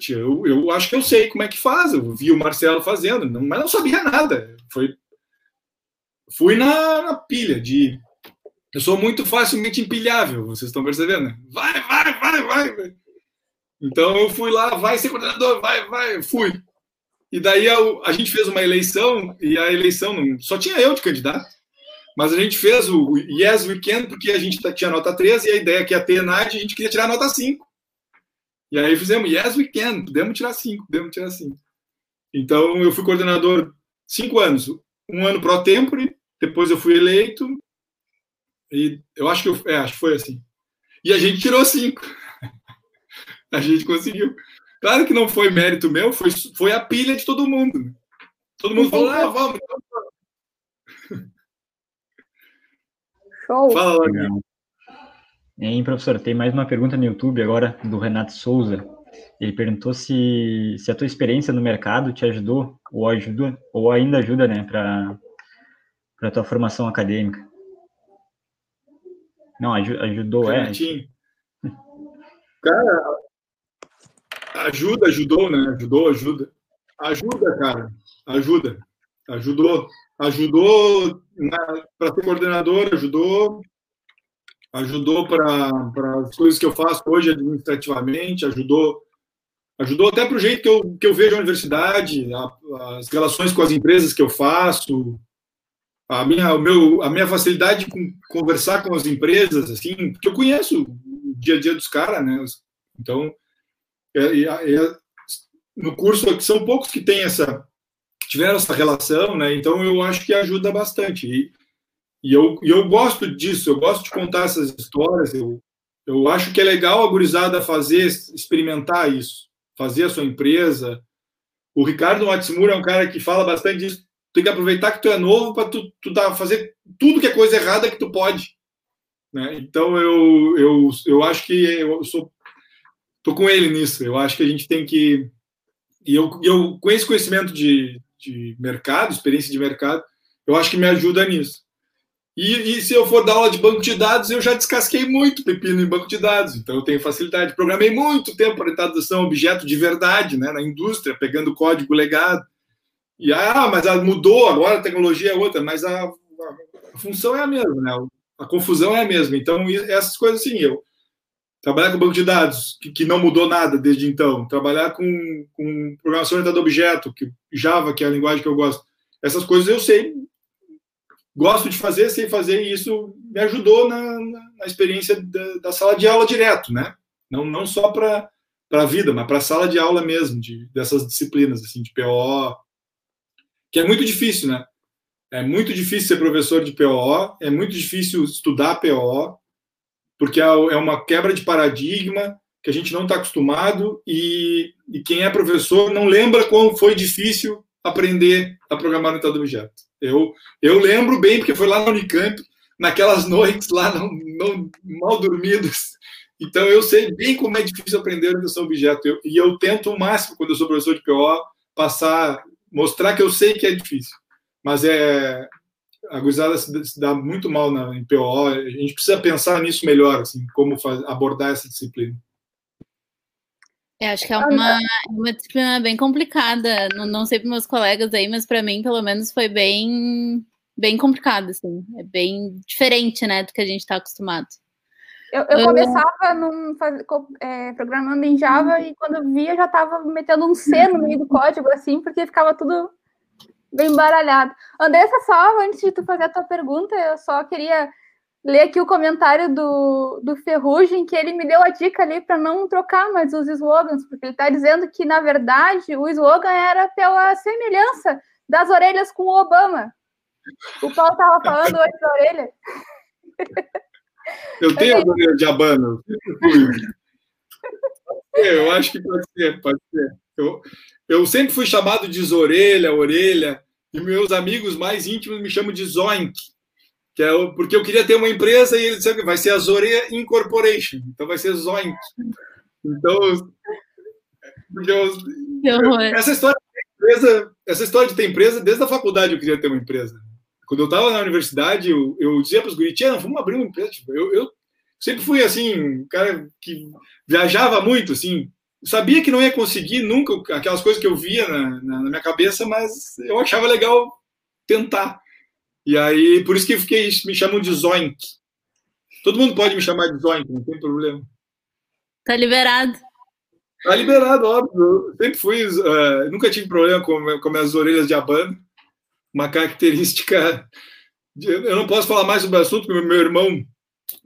B: eu, eu acho que eu sei como é que faz. Eu vi o Marcelo fazendo, não, mas não sabia nada. Foi, fui na, na pilha de. Eu sou muito facilmente empilhável, vocês estão percebendo? Vai, vai, vai, vai. Então eu fui lá, vai ser coordenador, vai, vai, fui. E daí a, a gente fez uma eleição, e a eleição não, só tinha eu de candidato. Mas a gente fez o Yes Weekend porque a gente tinha nota 13 e a ideia que ia ter NAD, a gente queria tirar nota 5. E aí fizemos, yes, we can, podemos tirar cinco, podemos tirar cinco. Então, eu fui coordenador cinco anos, um ano pro tempore, depois eu fui eleito, e eu acho que, eu, é, acho que foi assim. E a gente tirou cinco. a gente conseguiu. Claro que não foi mérito meu, foi, foi a pilha de todo mundo. Todo mundo falou, ah, vamos.
C: Show.
B: Fala,
D: Hein, professor, tem mais uma pergunta no YouTube agora do Renato Souza. Ele perguntou se, se a tua experiência no mercado te ajudou ou ajuda ou ainda ajuda, né, para para tua formação acadêmica. Não, ajudou, é.
B: Cara, ajuda, ajudou, né? Ajudou, ajuda. Ajuda, cara. Ajuda. Ajudou. Ajudou para ser coordenador, ajudou ajudou para as coisas que eu faço hoje administrativamente, ajudou ajudou até para o jeito que eu, que eu vejo a universidade, a, as relações com as empresas que eu faço, a minha, o meu, a minha facilidade com conversar com as empresas, assim, porque eu conheço o dia a dia dos caras, né? Então, é, é, no curso são poucos que têm essa tiveram essa relação, né? Então eu acho que ajuda bastante. E, e eu, e eu gosto disso, eu gosto de contar essas histórias. Eu, eu acho que é legal a gurizada fazer, experimentar isso, fazer a sua empresa. O Ricardo Matsumura é um cara que fala bastante disso. tem que aproveitar que tu é novo para tu, tu tá, fazer tudo que é coisa errada que tu pode. Né? Então eu, eu, eu acho que eu sou tô com ele nisso. Eu acho que a gente tem que e eu, eu com esse conhecimento de, de mercado, experiência de mercado, eu acho que me ajuda nisso. E, e, se eu for dar aula de banco de dados, eu já descasquei muito pepino em banco de dados, então eu tenho facilidade. Programei muito tempo orientação a objeto de verdade, né, na indústria, pegando código legado. E ah, mas mudou, agora a tecnologia é outra, mas a, a, a função é a mesma, né? A confusão é a mesma. Então, essas coisas assim, eu trabalhar com banco de dados, que, que não mudou nada desde então, trabalhar com, com programação orientada a objeto, que Java, que é a linguagem que eu gosto, essas coisas eu sei gosto de fazer, sei fazer, e isso me ajudou na, na, experiência da, da, sala de aula direto, né? Não, não só para a vida, mas para a sala de aula mesmo, de, dessas disciplinas, assim, de PO, que é muito difícil, né? É muito difícil ser professor de PO, é muito difícil estudar PO, porque é, é uma quebra de paradigma que a gente não está acostumado e, e quem é professor não lembra como foi difícil aprender a programar no orientado objeto. Eu, eu lembro bem, porque foi lá no Unicamp, naquelas noites lá não, não, mal dormidas. Então, eu sei bem como é difícil aprender orientação objeto. Eu, e eu tento o máximo, quando eu sou professor de PO, passar, mostrar que eu sei que é difícil. Mas é. A gurizada se dá muito mal na, em PO. A gente precisa pensar nisso melhor, assim, como faz, abordar essa disciplina.
A: Acho que é uma, uma disciplina bem complicada. Não, não sei para meus colegas aí, mas para mim, pelo menos, foi bem, bem complicado, assim. É bem diferente, né, do que a gente está acostumado.
C: Eu, eu começava num, é, programando em Java e quando eu via já estava metendo um C no meio do código, assim, porque ficava tudo bem embaralhado. Andressa, só antes de tu fazer a tua pergunta, eu só queria ler aqui o comentário do, do Ferrugem, que ele me deu a dica ali para não trocar mais os slogans, porque ele está dizendo que, na verdade, o slogan era pela semelhança das orelhas com o Obama. O Paulo estava falando hoje da orelha.
B: Eu tenho a orelha de Abano. Eu acho que pode ser, pode ser. Eu, eu sempre fui chamado de Zorelha, Orelha, e meus amigos mais íntimos me chamam de Zoink que é o, porque eu queria ter uma empresa e ele disse que vai ser a Zorea Incorporation, então vai ser Zoink. Então, eu, essa história de empresa, essa história de ter empresa, desde a faculdade eu queria ter uma empresa. Quando eu estava na universidade, eu, eu dizia para os guris, vamos abrir uma empresa. Tipo, eu, eu sempre fui assim, um cara que viajava muito, assim, sabia que não ia conseguir nunca aquelas coisas que eu via na, na, na minha cabeça, mas eu achava legal tentar. E aí, por isso que fiquei, me chamam de Zoink. Todo mundo pode me chamar de Zoink, não tem problema.
A: Tá liberado.
B: Tá liberado, óbvio. Eu sempre fui, uh, nunca tive problema com, com minhas orelhas de abano. Uma característica. De, eu não posso falar mais sobre o assunto, porque meu irmão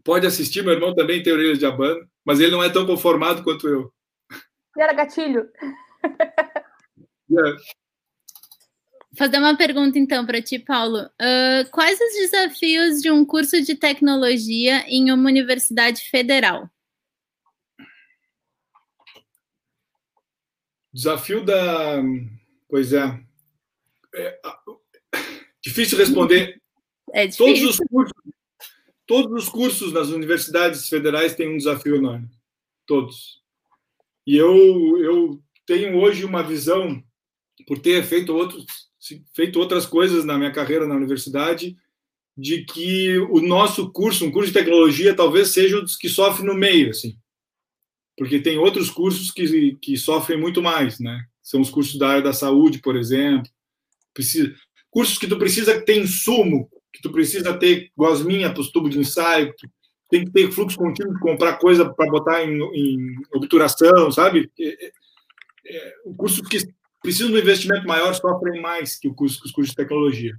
B: pode assistir, meu irmão também tem orelhas de abano, mas ele não é tão conformado quanto eu.
C: Era gatilho.
B: Yeah.
A: Fazer uma pergunta então para ti, Paulo. Uh, quais os desafios de um curso de tecnologia em uma universidade federal?
B: Desafio da. Pois é. é difícil responder.
A: É difícil.
B: Todos os, cursos, todos os cursos nas universidades federais têm um desafio enorme. Todos. E eu, eu tenho hoje uma visão, por ter feito outros feito outras coisas na minha carreira na universidade, de que o nosso curso, um curso de tecnologia, talvez seja o que sofre no meio, assim. Porque tem outros cursos que, que sofrem muito mais, né? São os cursos da área da saúde, por exemplo. Precisa, cursos que tu precisa ter insumo, que tu precisa ter gosminha para os tubos de ensaio, tem que ter fluxo contínuo de comprar coisa para botar em, em, obturação, sabe? É, é, é, cursos que precisam de um investimento maior sofrem mais que, o curso, que os cursos de tecnologia.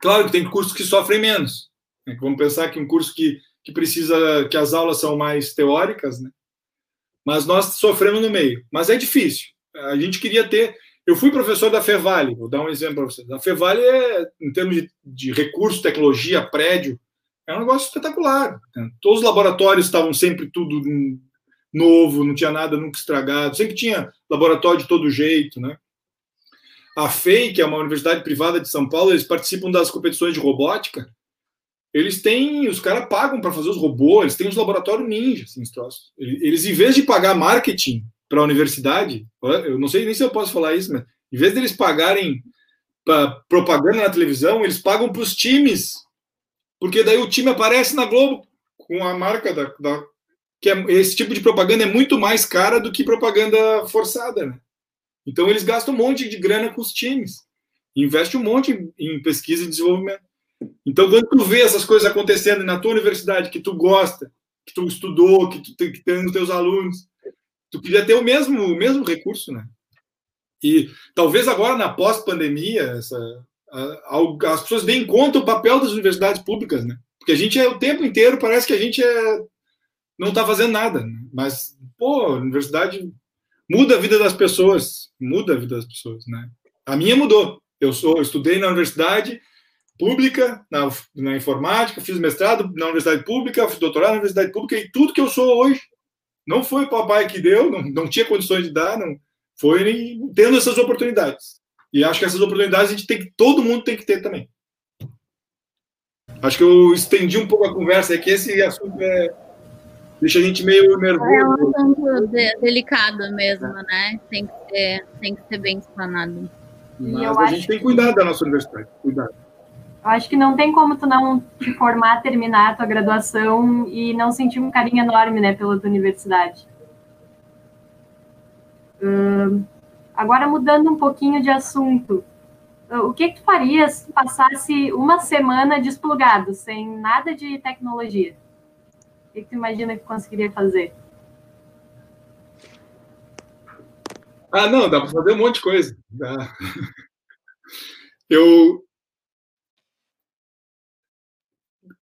B: Claro que tem cursos que sofrem menos. Né? Vamos pensar que um curso que, que precisa, que as aulas são mais teóricas, né? mas nós sofremos no meio. Mas é difícil. A gente queria ter. Eu fui professor da Fevale, vou dar um exemplo para vocês. A Fevale, é, em termos de, de recurso, tecnologia, prédio, é um negócio espetacular. Né? Todos os laboratórios estavam sempre tudo novo, não tinha nada nunca estragado, sempre tinha laboratório de todo jeito, né? A FEI, que é uma universidade privada de São Paulo, eles participam das competições de robótica. Eles têm, os caras pagam para fazer os robôs, eles têm os laboratórios ninja, assim, os troços. Eles, em vez de pagar marketing para a universidade, eu não sei nem se eu posso falar isso, mas em vez deles pagarem propaganda na televisão, eles pagam para os times, porque daí o time aparece na Globo com a marca da, da que é, esse tipo de propaganda é muito mais cara do que propaganda forçada, né? Então eles gastam um monte de grana com os times, investe um monte em pesquisa e desenvolvimento. Então quando tu vê essas coisas acontecendo na tua universidade que tu gosta, que tu estudou, que tu que tem nos teus alunos, tu podia ter o mesmo o mesmo recurso, né? E talvez agora na pós-pandemia, as pessoas deem conta o papel das universidades públicas, né? Porque a gente é o tempo inteiro parece que a gente é não está fazendo nada. Né? Mas, pô, a universidade muda a vida das pessoas, muda a vida das pessoas, né? A minha mudou. Eu sou, eu estudei na universidade pública, na, na informática, fiz mestrado na universidade pública, fiz doutorado na universidade pública e tudo que eu sou hoje não foi o papai que deu, não, não tinha condições de dar, não foi tendo essas oportunidades. E acho que essas oportunidades a gente tem que, todo mundo tem que ter também. Acho que eu estendi um pouco a conversa, é que esse assunto é, deixa a gente meio nervoso. É
A: um assunto de, delicado mesmo, né? Tem que ser, tem que ser bem explanado.
B: Mas a gente tem que cuidar da nossa universidade, cuidar.
E: Eu acho que não tem como tu não te formar, terminar a tua graduação e não sentir um carinho enorme, né, pela tua universidade. Uh, agora mudando um pouquinho de assunto, o que, que tu farias se passasse uma semana desplugado, sem nada de tecnologia? Que, que tu imagina que conseguiria fazer?
B: Ah, não, dá para fazer um monte de coisa. Dá. Eu,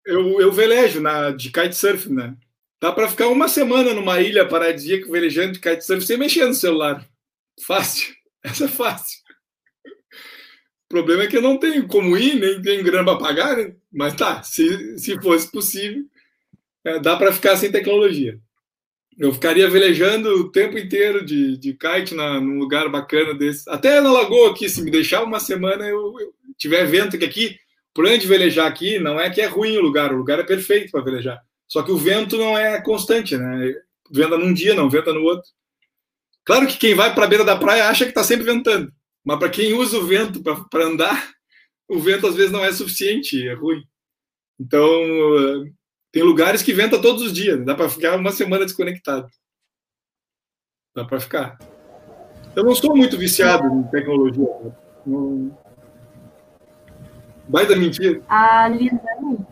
B: eu, eu velejo na, de kitesurf, né? Dá para ficar uma semana numa ilha paradisíaca velejando de kitesurf sem mexer no celular. Fácil. Essa é fácil. O problema é que eu não tenho como ir, nem tenho grana para pagar, né? mas tá, se, se fosse possível, é, dá para ficar sem tecnologia. Eu ficaria velejando o tempo inteiro de, de kite na, num lugar bacana desse. Até na lagoa aqui, se me deixar uma semana, eu, eu tiver vento, que aqui, por onde velejar aqui, não é que é ruim o lugar, o lugar é perfeito para velejar. Só que o vento não é constante, né? Venta num dia, não venta no outro. Claro que quem vai para a beira da praia acha que está sempre ventando, mas para quem usa o vento para andar, o vento às vezes não é suficiente, é ruim. Então, tem lugares que venta todos os dias, dá para ficar uma semana desconectado. Dá para ficar. Eu não sou muito viciado em tecnologia. Não... Vai da mentira.
E: A Lisane,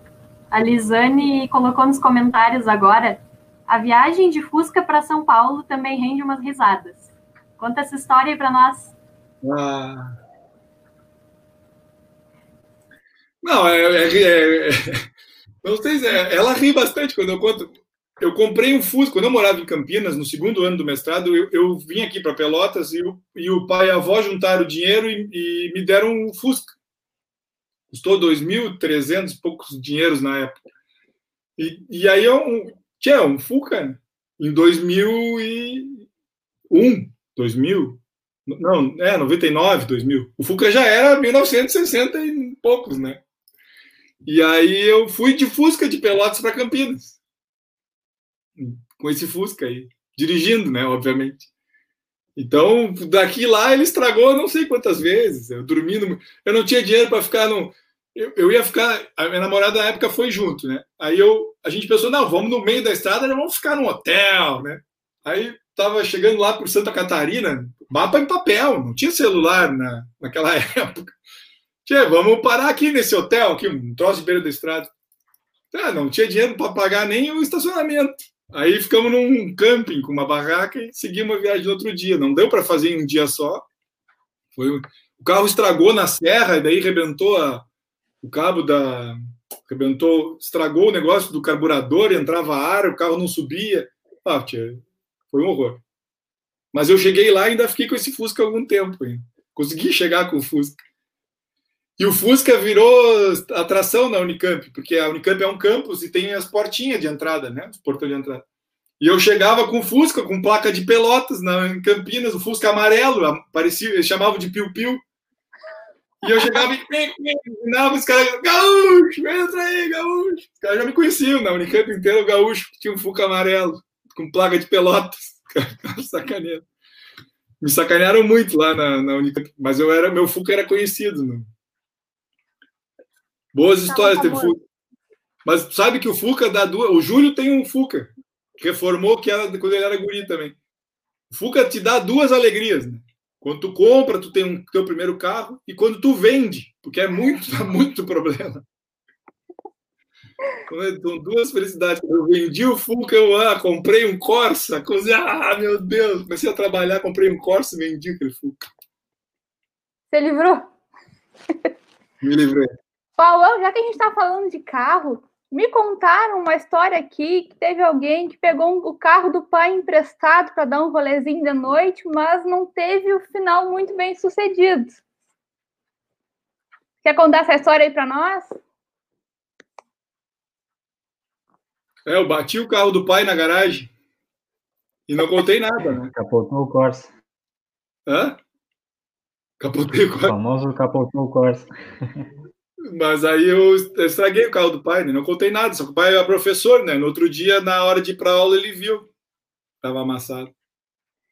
E: a Lisane colocou nos comentários agora: a viagem de Fusca para São Paulo também rende umas risadas. Conta essa história aí para nós.
B: Ah. Não, é, é, é, não sei se é, ela ri bastante quando eu conto. Eu comprei um Fusca, quando eu morava em Campinas, no segundo ano do mestrado, eu, eu vim aqui para Pelotas e o, e o pai e a avó juntaram dinheiro e, e me deram um Fusca. Custou 2.300 poucos dinheiros na época. E, e aí eu um, tinha um Fuca em 2001, 2000, não, é 99, 2000. O Fuca já era 1960 e poucos, né? E aí eu fui de Fusca de Pelotas para Campinas. Com esse Fusca aí. Dirigindo, né? Obviamente. Então, daqui lá ele estragou não sei quantas vezes. Eu dormindo. Eu não tinha dinheiro para ficar no. Eu, eu, ia ficar. A minha namorada na época foi junto, né? Aí eu, a gente pensou, não, vamos no meio da estrada, vamos ficar num hotel, né? Aí tava chegando lá por Santa Catarina, mapa em papel, não tinha celular na, naquela época. Tchê, vamos parar aqui nesse hotel, aqui, um troço de beira da estrada. Ah, não tinha dinheiro para pagar nem o estacionamento. Aí ficamos num camping com uma barraca e seguimos a viagem no outro dia. Não deu para fazer em um dia só. Foi, o carro estragou na serra, e daí rebentou a, o cabo da. Rebentou, estragou o negócio do carburador, entrava ar, o carro não subia. Ah, tia, foi um horror. Mas eu cheguei lá e ainda fiquei com esse Fusca algum tempo. Hein? Consegui chegar com o Fusca. E o Fusca virou atração na Unicamp, porque a Unicamp é um campus e tem as portinhas de entrada, né? Os portões de entrada. E eu chegava com o Fusca, com placa de Pelotas, na, em Campinas, o Fusca amarelo, parecia, chamavam de piu-piu, E eu chegava e ensinava os caras, gaúcho, entra aí, gaúcho. Os caras já me conheciam na Unicamp inteira, o gaúcho, tinha um Fuca amarelo, com placa de pelotas. Sacaneiro. Me sacanearam muito lá na, na Unicamp, mas eu era, meu Fuca era conhecido. Né? Boas histórias tá. Mas sabe que o Fuca dá duas. O Júlio tem um Fuca, reformou que era quando ele era guri também. O Fuca te dá duas alegrias, né? Quando tu compra, tu tem um teu primeiro carro e quando tu vende, porque é muito, dá muito problema. São duas felicidades. Eu vendi o Fuca, eu ah, comprei um Corsa, coisa, ah, meu Deus, comecei a trabalhar, comprei um Corsa e vendi aquele Fuca.
C: Você livrou?
B: Me livrei.
C: Paulão, já que a gente está falando de carro, me contaram uma história aqui que teve alguém que pegou um, o carro do pai emprestado para dar um rolezinho de noite, mas não teve o final muito bem sucedido. Quer contar essa história aí para nós?
B: É, eu bati o carro do pai na garagem e não contei nada, né?
D: Capotou o Corsa.
B: Hã? Capotei o
D: Corsa. O famoso capotou o Corsa.
B: Mas aí eu estraguei o carro do pai, né? não contei nada, só que o pai era professor, né? No outro dia, na hora de ir para aula, ele viu. Tava amassado.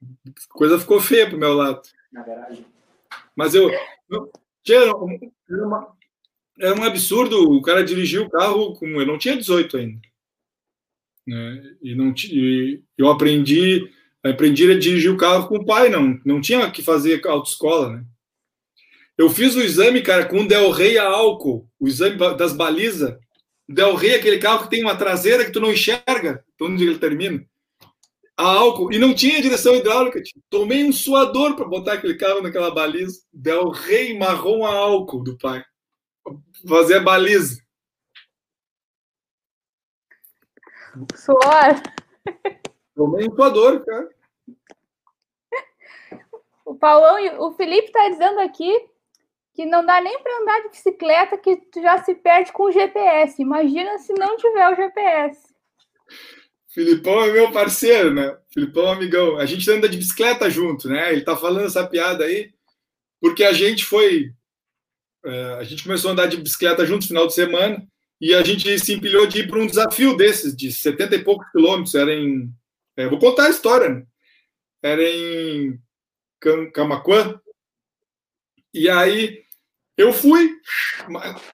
B: A coisa ficou feia pro meu lado. Na garagem. Mas eu. Era, uma, era um absurdo. O cara dirigiu o carro com. Eu não tinha 18 ainda. Né? E não e eu aprendi. Aprendi a dirigir o carro com o pai, não, não tinha que fazer autoescola, né? Eu fiz o exame, cara, com Del Rey a álcool, o exame das balizas. Del Rey é aquele carro que tem uma traseira que tu não enxerga onde ele termina. A álcool. E não tinha direção hidráulica. Tomei um suador para botar aquele carro naquela baliza. Del Rey marrom a álcool do pai. Fazer a baliza.
C: Suor.
B: Tomei um suador, cara.
C: O Paulão, o Felipe está dizendo aqui que não dá nem para andar de bicicleta que tu já se perde com o GPS. Imagina se não tiver o GPS.
B: Filipão é meu parceiro, né? Filipão é amigão. A gente anda de bicicleta junto, né? Ele tá falando essa piada aí porque a gente foi é, a gente começou a andar de bicicleta junto no final de semana e a gente se empilhou de ir para um desafio desses de 70 e poucos quilômetros. Era em é, vou contar a história. Né? Era em Camacuã. E aí eu fui,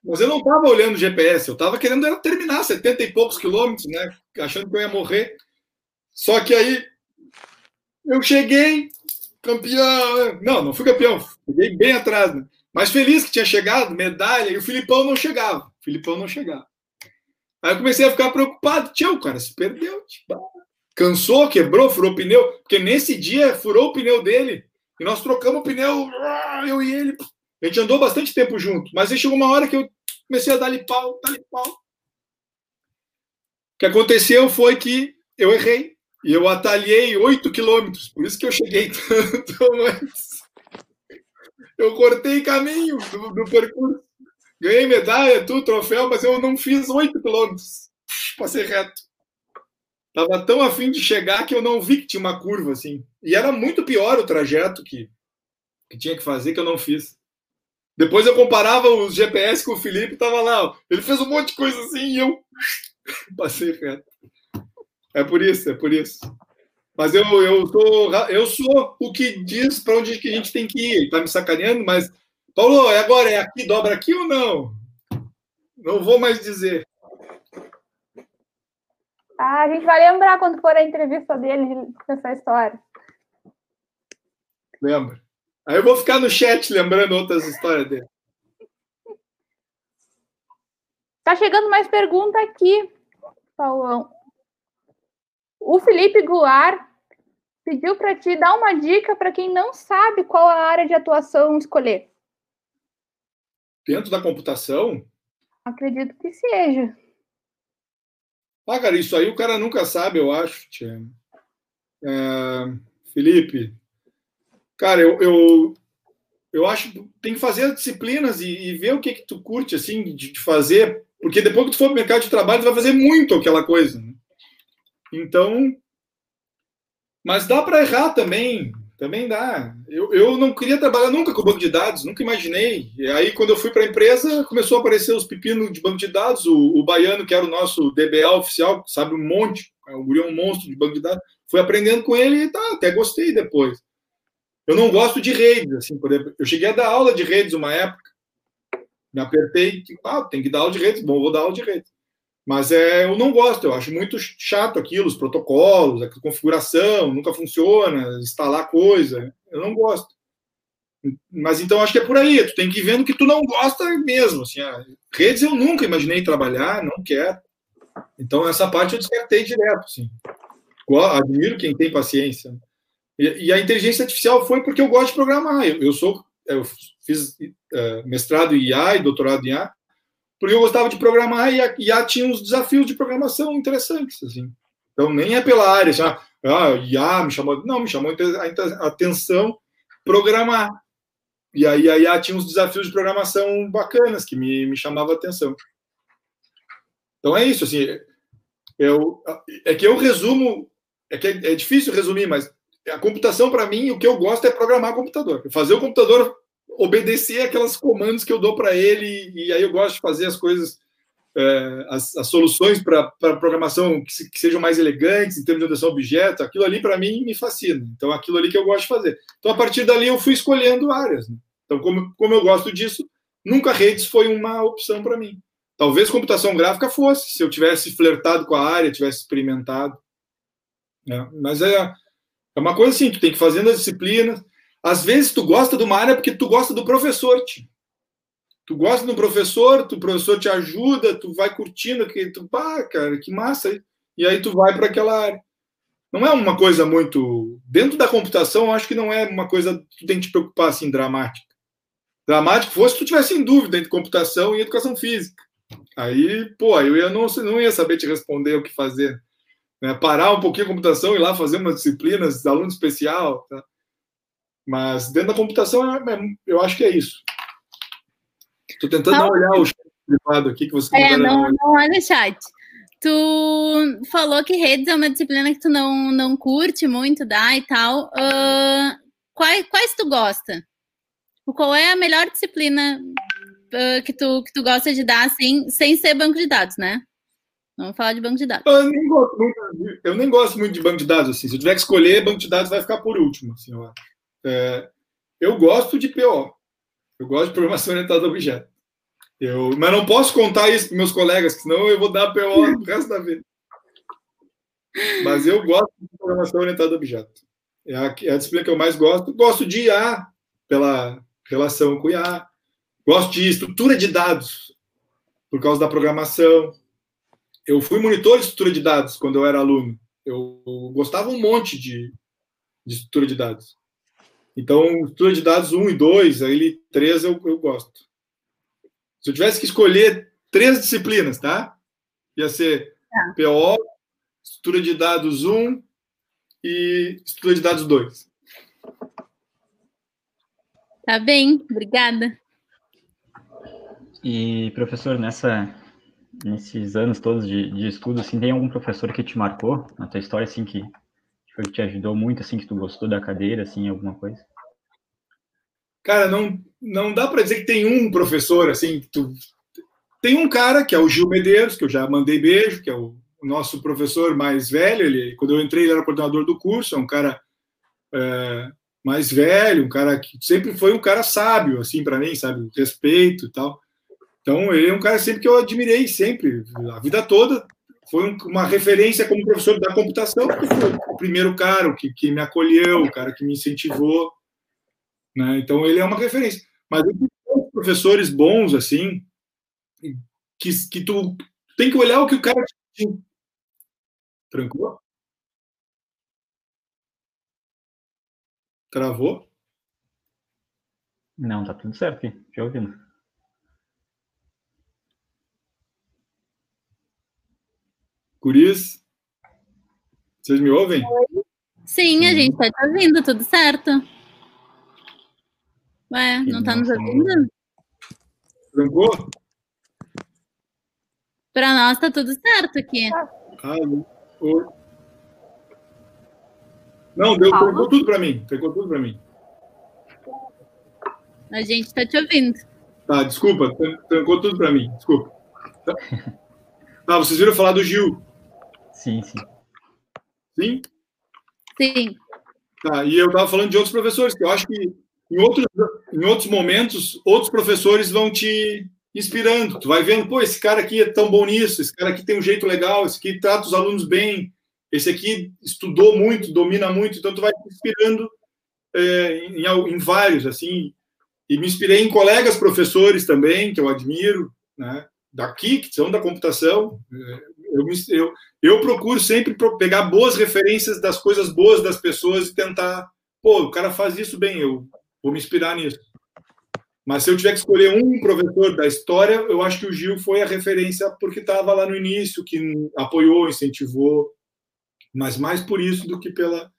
B: mas eu não estava olhando o GPS, eu estava querendo terminar 70 e poucos quilômetros, né? Achando que eu ia morrer. Só que aí eu cheguei, campeão. Não, não fui campeão, cheguei bem atrás, né? Mas feliz que tinha chegado, medalha, e o Filipão não chegava. O Filipão não chegava. Aí eu comecei a ficar preocupado. O cara se perdeu. Cansou, quebrou, furou o pneu. Porque nesse dia furou o pneu dele. E nós trocamos o pneu, eu e ele. A gente andou bastante tempo junto, mas aí chegou uma hora que eu comecei a dar-lhe pau, dar-lhe pau. O que aconteceu foi que eu errei. E eu atalhei 8 quilômetros, por isso que eu cheguei tanto. Eu cortei caminho do, do percurso. Ganhei medalha, tudo, troféu, mas eu não fiz 8 quilômetros. Passei reto. Tava tão afim de chegar que eu não vi que tinha uma curva assim. E era muito pior o trajeto que, que tinha que fazer que eu não fiz. Depois eu comparava os GPS com o Felipe, tava lá, ó, ele fez um monte de coisa assim e eu passei reto. É por isso, é por isso. Mas eu, eu, sou, eu sou o que diz para onde que a gente tem que ir. Ele tá me sacaneando, mas. Paulo, é agora é aqui, dobra aqui ou não? Não vou mais dizer.
C: Ah, a gente vai lembrar quando for a entrevista dele dessa história.
B: Lembra. Aí eu vou ficar no chat lembrando outras histórias dele.
C: Tá chegando mais pergunta aqui, Paulão. O Felipe Goulart pediu para te dar uma dica para quem não sabe qual a área de atuação escolher.
B: Dentro da computação?
C: Acredito que seja.
B: Ah, cara, isso aí o cara nunca sabe, eu acho, tia. É, Felipe, Cara, eu, eu, eu acho que tem que fazer as disciplinas e, e, ver o que, que tu curte, assim, de, de, fazer, porque depois que tu for pro mercado de trabalho, tu vai fazer muito aquela coisa. Né? Então, mas dá para errar também, Também dá. Eu, eu não queria trabalhar nunca com banco de dados, nunca imaginei. E aí, quando eu fui para a empresa, começou a aparecer os pepinos de banco de dados. O, o baiano, que era o nosso DBA oficial, sabe um monte, é um guri é um monstro de banco de dados. Fui aprendendo com ele e tá, até gostei depois. Eu não gosto de redes, assim, por exemplo. Eu cheguei a dar aula de redes uma época. Me apertei, ah, tem que dar aula de redes, bom, vou dar aula de redes. Mas é, eu não gosto, eu acho muito chato aquilo, os protocolos, a configuração, nunca funciona, instalar coisa. Eu não gosto. Mas então acho que é por aí, tu tem que ir vendo que tu não gosta mesmo. Assim, ah, redes eu nunca imaginei trabalhar, não quero. Então essa parte eu descartei direto. Assim. Admiro quem tem paciência. E, a inteligência artificial foi porque eu gosto de programar. Eu, eu sou, eu fiz uh, mestrado em IA e doutorado em IA, porque eu gostava de programar e a IA tinha uns desafios de programação interessantes, assim. Então, nem é pela área, assim, ah, IA me chamou, não, me chamou a atenção programar. E aí a IA tinha uns desafios de programação bacanas que me, me chamava a atenção. Então é isso, assim, eu, é que eu resumo, é que é, é difícil resumir, mas a computação para mim, o que eu gosto é programar computador, fazer o computador obedecer aquelas comandos que eu dou para ele, e aí eu gosto de fazer as coisas, é, as, as, soluções para programação que, se, que, sejam mais elegantes em termos de orientação a objeto, aquilo ali para mim me fascina. Então, aquilo ali que eu gosto de fazer. Então, a partir dali, eu fui escolhendo áreas. Né? Então, como, como eu gosto disso, nunca redes foi uma opção para mim. Talvez computação gráfica fosse, se eu tivesse flertado com a área, tivesse experimentado. Né? Mas é, é uma coisa assim, tu tem que fazendo as disciplinas, às vezes tu gosta de uma área porque tu gosta do professor, tio. Tu gosta do professor, tu, o professor te ajuda, tu vai curtindo, que tu, pá, cara, que massa. E aí tu vai para aquela área. Não é uma coisa muito. Dentro da computação, eu acho que não é uma coisa que tu tem que te preocupar assim, dramática. Dramático fosse se tu tivesse em dúvida entre computação e educação física. Aí, pô, eu não, não ia saber te responder o que fazer. Né? Parar um pouquinho a computação e ir lá fazer umas disciplinas, aluno especial. Tá? Mas dentro da computação, é, é, eu acho que é isso. Estou tentando não, olhar o chat privado aqui que você
A: É, não, não olha o chat. Tu falou que redes é uma disciplina que tu não, não curte muito, dá e tal. Uh, quais, quais tu gosta? Qual é a melhor disciplina uh, que, tu, que tu gosta de dar assim, sem ser banco de dados, né? Vamos falar de banco de dados.
B: Eu nem gosto muito, eu nem gosto muito de banco de dados. Assim. Se eu tiver que escolher, banco de dados vai ficar por último. Assim, eu. É, eu gosto de PO. Eu gosto de programação orientada a objeto. Eu, mas não posso contar isso para meus colegas, senão eu vou dar PO o resto da vida. Mas eu gosto de programação orientada a objeto. É a, é a disciplina que eu mais gosto. Gosto de IA, pela relação com IA. Gosto de estrutura de dados, por causa da programação. Eu fui monitor de estrutura de dados quando eu era aluno. Eu gostava um monte de, de estrutura de dados. Então, estrutura de dados 1 e 2, aí 3 eu, eu gosto. Se eu tivesse que escolher três disciplinas, tá? Ia ser tá. PO, estrutura de dados 1 e estrutura de dados 2.
A: Tá bem, obrigada.
D: E, professor, nessa, nesses anos todos de, de estudo, assim, tem algum professor que te marcou na tua história, assim, que foi que te ajudou muito, assim, que tu gostou da cadeira, assim, alguma coisa?
B: Cara, não, não dá para dizer que tem um professor, assim, que tu... Tem um cara, que é o Gil Medeiros, que eu já mandei beijo, que é o nosso professor mais velho, ele, quando eu entrei, ele era coordenador do curso, é um cara é, mais velho, um cara que sempre foi um cara sábio, assim, para mim, sabe, respeito e tal. Então, ele é um cara sempre que eu admirei, sempre, a vida toda, foi uma referência como professor da computação, porque foi o primeiro cara que, que me acolheu, o cara que me incentivou. Né? Então, ele é uma referência. Mas tem professores bons, assim, que, que tu tem que olhar o que o cara. Tranquilo? Travou?
D: Não, tá tudo certo. Já ouvindo.
B: Curis, vocês me ouvem?
A: Sim, a gente está te ouvindo, tudo certo. Ué, não está nos ouvindo?
B: Trancou?
A: Para nós está tudo certo aqui.
B: Ah. Não, deu, pegou tudo para mim. Pegou tudo para mim.
A: A gente está te ouvindo.
B: Tá, desculpa, trancou tudo para mim. Desculpa. Tá. Ah, vocês viram falar do Gil?
D: Sim, sim.
B: Sim?
A: Sim.
B: Tá, e eu estava falando de outros professores, que eu acho que em outros, em outros momentos, outros professores vão te inspirando. Tu vai vendo, pô, esse cara aqui é tão bom nisso, esse cara aqui tem um jeito legal, esse aqui trata os alunos bem, esse aqui estudou muito, domina muito, então tu vai te inspirando é, em, em, vários, assim, e me inspirei em colegas professores também, que eu admiro, né, daqui, que são da computação, é, eu, eu, eu procuro sempre pegar boas referências das coisas boas das pessoas e tentar, pô, o cara faz isso bem, eu vou me inspirar nisso. Mas se eu tiver que escolher um professor da história, eu acho que o Gil foi a referência porque estava lá no início, que apoiou, incentivou, mas mais por isso do que pela,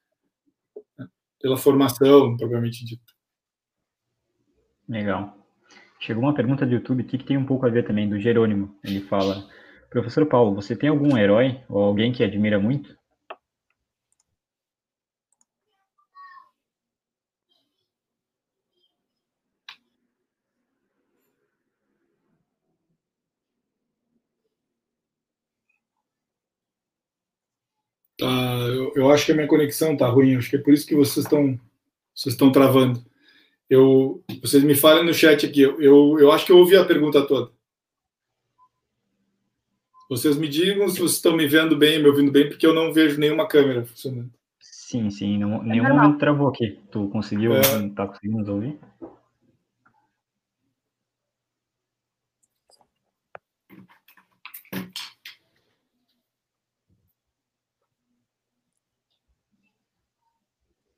B: pela formação, propriamente dito.
D: Legal. Chegou uma pergunta do YouTube aqui que tem um pouco a ver também, do Jerônimo. Ele fala: Professor Paulo, você tem algum herói ou alguém que admira muito?
B: Tá, eu, eu, acho que a minha conexão tá ruim, acho que é por isso que vocês estão vocês estão travando. Eu, vocês me falem no chat aqui, eu, eu, eu acho que eu ouvi a pergunta toda. Vocês me digam se vocês estão me vendo bem, me ouvindo bem, porque eu não vejo nenhuma câmera funcionando.
D: Sim, sim, não, nenhum momento travou aqui. Tu conseguiu, é... tá conseguindo nos ouvir?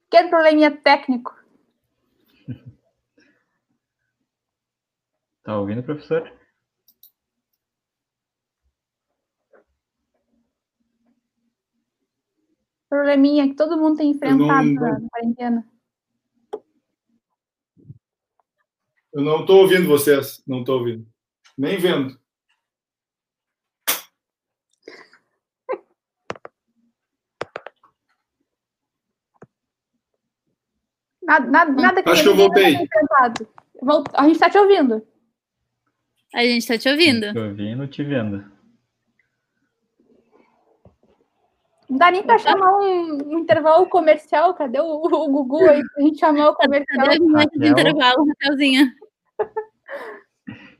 C: Que probleminha técnico.
D: Tá ouvindo, professor?
C: Probleminha que todo mundo tem enfrentado não... na quarentena.
B: Eu não estou ouvindo vocês, não estou ouvindo. Nem vendo.
C: Nada, nada, nada
B: que Acho que eu voltei.
C: A gente está te ouvindo.
A: A gente está te ouvindo.
D: Te ouvindo, te vendo.
C: Não dá nem para chamar um, um, intervalo comercial. Cadê o, o Gugu aí pra gente chamar o comercial? Cadê
A: o de intervalo, Raquelzinha?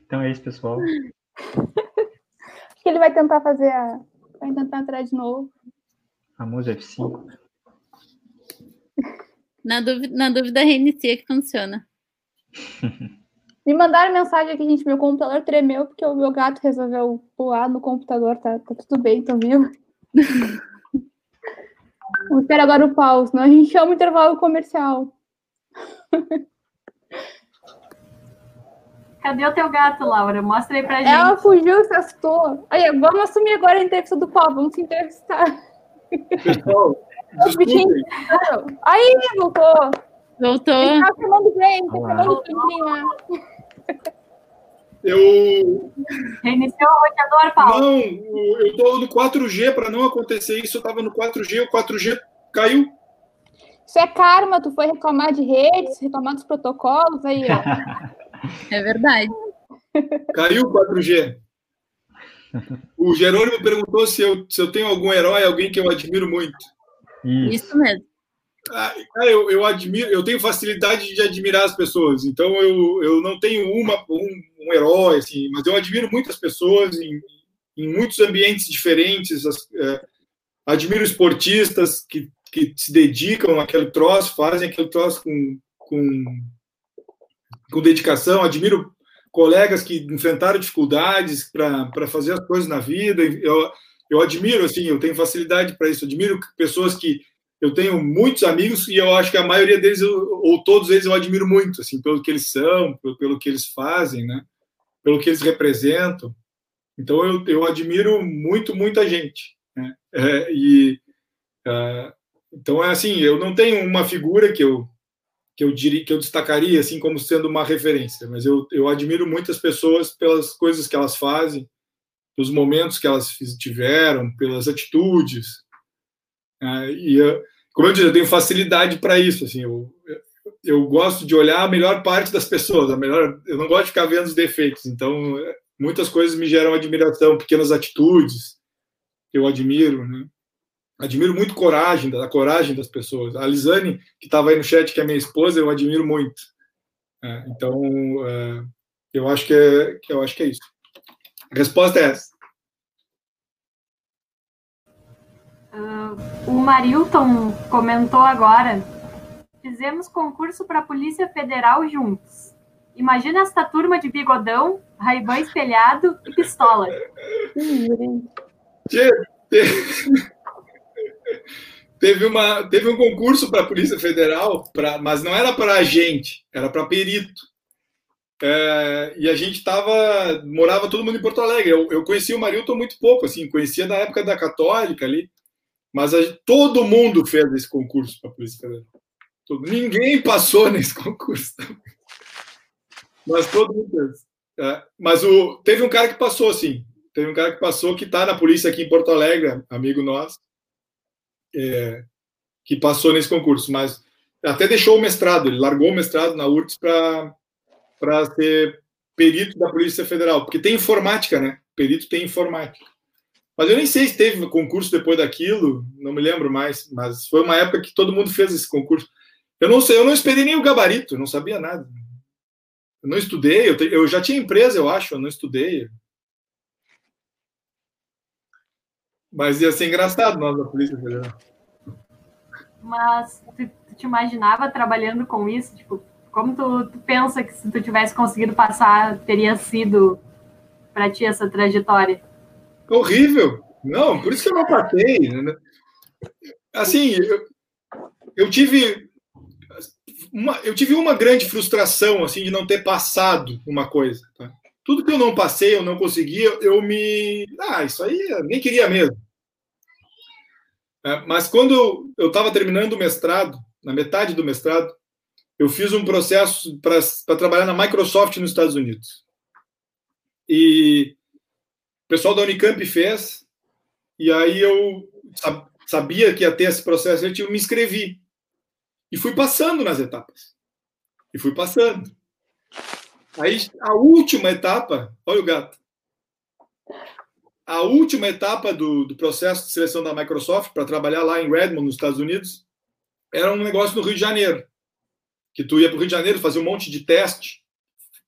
D: Então é isso, pessoal.
C: Acho que ele vai tentar fazer a. Vai tentar entrar de novo.
D: Famoso F5.
A: Na dúvida, na dúvida, reinicia que funciona.
C: Me mandaram mensagem aqui, gente. Meu computador tremeu porque o meu gato resolveu pular no computador. Tá, tá tudo bem, tô vivo. Vou esperar agora o pau, senão a gente chama o intervalo comercial.
E: Cadê o teu gato, Laura? Mostra aí pra gente.
C: Ela fugiu, se assustou. Aí, vamos assumir agora a entrevista do pau, vamos se entrevistar.
B: Pessoal,
C: Aí, voltou.
A: Voltou.
C: Ele tá chamando bem, tá chamando bem.
B: Eu.
E: Reiniciou o roteador, Paulo?
B: Não, eu estou no 4G para não acontecer isso. Eu estava no 4G, o 4G caiu.
C: Isso é karma, tu foi reclamar de redes, reclamar dos protocolos aí,
A: ó. É verdade.
B: Caiu o 4G. O Jerônimo perguntou se eu, se eu tenho algum herói, alguém que eu admiro muito.
A: Isso, Isso mesmo.
B: Eu, eu admiro, eu tenho facilidade de admirar as pessoas, então eu, eu não tenho uma, um, um herói, assim, mas eu admiro muitas pessoas em, em muitos ambientes diferentes. As, é, admiro esportistas que, que se dedicam àquele troço, fazem aquele troço com, com, com dedicação. Admiro colegas que enfrentaram dificuldades para fazer as coisas na vida. Eu, eu admiro, assim, eu tenho facilidade para isso. Admiro pessoas que eu tenho muitos amigos e eu acho que a maioria deles, ou todos eles, eu admiro muito, assim, pelo que eles são, pelo, pelo que eles fazem, né? Pelo que eles representam. Então, eu, eu admiro muito, muita gente. Né? É, e, uh, então, é assim, eu não tenho uma figura que eu que eu diria que eu destacaria assim como sendo uma referência, mas eu, eu admiro muitas pessoas pelas coisas que elas fazem, pelos momentos que elas tiveram, pelas atitudes. Uh, e, como eu disse, eu tenho facilidade para isso. Assim, eu, eu gosto de olhar a melhor parte das pessoas, a melhor. Eu não gosto de ficar vendo os defeitos. Então, muitas coisas me geram admiração, pequenas atitudes que eu admiro, né? Admiro muito coragem, a coragem das pessoas. A Lisane, que estava aí no chat, que é minha esposa, eu admiro muito. É, então, é, eu acho que é, eu acho que é isso. A resposta é essa.
E: Uh, o Marilton comentou agora. Fizemos concurso para a Polícia Federal juntos. Imagina esta turma de bigodão, raibã espelhado e pistola.
B: teve, uma, teve um concurso para a Polícia Federal, pra, mas não era para agente, era para perito. É, e a gente tava, morava todo mundo em Porto Alegre. Eu, eu conhecia o Marilton muito pouco, assim, conhecia da época da Católica ali, mas todo mundo fez esse concurso para a Polícia Federal. Ninguém passou nesse concurso. Mas todo mundo fez. É, mas o, teve um cara que passou, sim. Teve um cara que passou que está na polícia aqui em Porto Alegre, amigo nosso, é, que passou nesse concurso, mas até deixou o mestrado, ele largou o mestrado na URTS para ser perito da Polícia Federal, porque tem informática, né? Perito tem informática. Mas eu nem sei se teve concurso depois daquilo, não me lembro mais, mas foi uma época que todo mundo fez esse concurso. Eu não sei, eu não esperei nem o gabarito, não sabia nada. Eu não estudei, eu, te, eu já tinha empresa, eu acho, eu não estudei. Mas ia ser engraçado nós da Polícia Federal.
E: Mas tu, tu, te imaginava trabalhando com isso? Tipo, como tu, tu pensa que se tu tivesse conseguido passar, teria sido para ti essa trajetória?
B: Horrível. Não, por isso que eu não passei. Né? Assim, eu, eu tive uma, eu tive uma grande frustração assim de não ter passado uma coisa. Tá? Tudo que eu não passei, eu não consegui, eu me. Ah, isso aí eu nem queria mesmo. É, mas quando eu estava terminando o mestrado, na metade do mestrado, eu fiz um processo para trabalhar na Microsoft nos Estados Unidos. E o pessoal da Unicamp fez, e aí eu sabia que ia ter esse processo, eu me inscrevi. E fui passando nas etapas. E fui passando. Aí, a última etapa, olha o gato a última etapa do, do processo de seleção da Microsoft para trabalhar lá em Redmond, nos Estados Unidos, era um negócio no Rio de Janeiro. Que tu ia para o Rio de Janeiro fazer um monte de teste.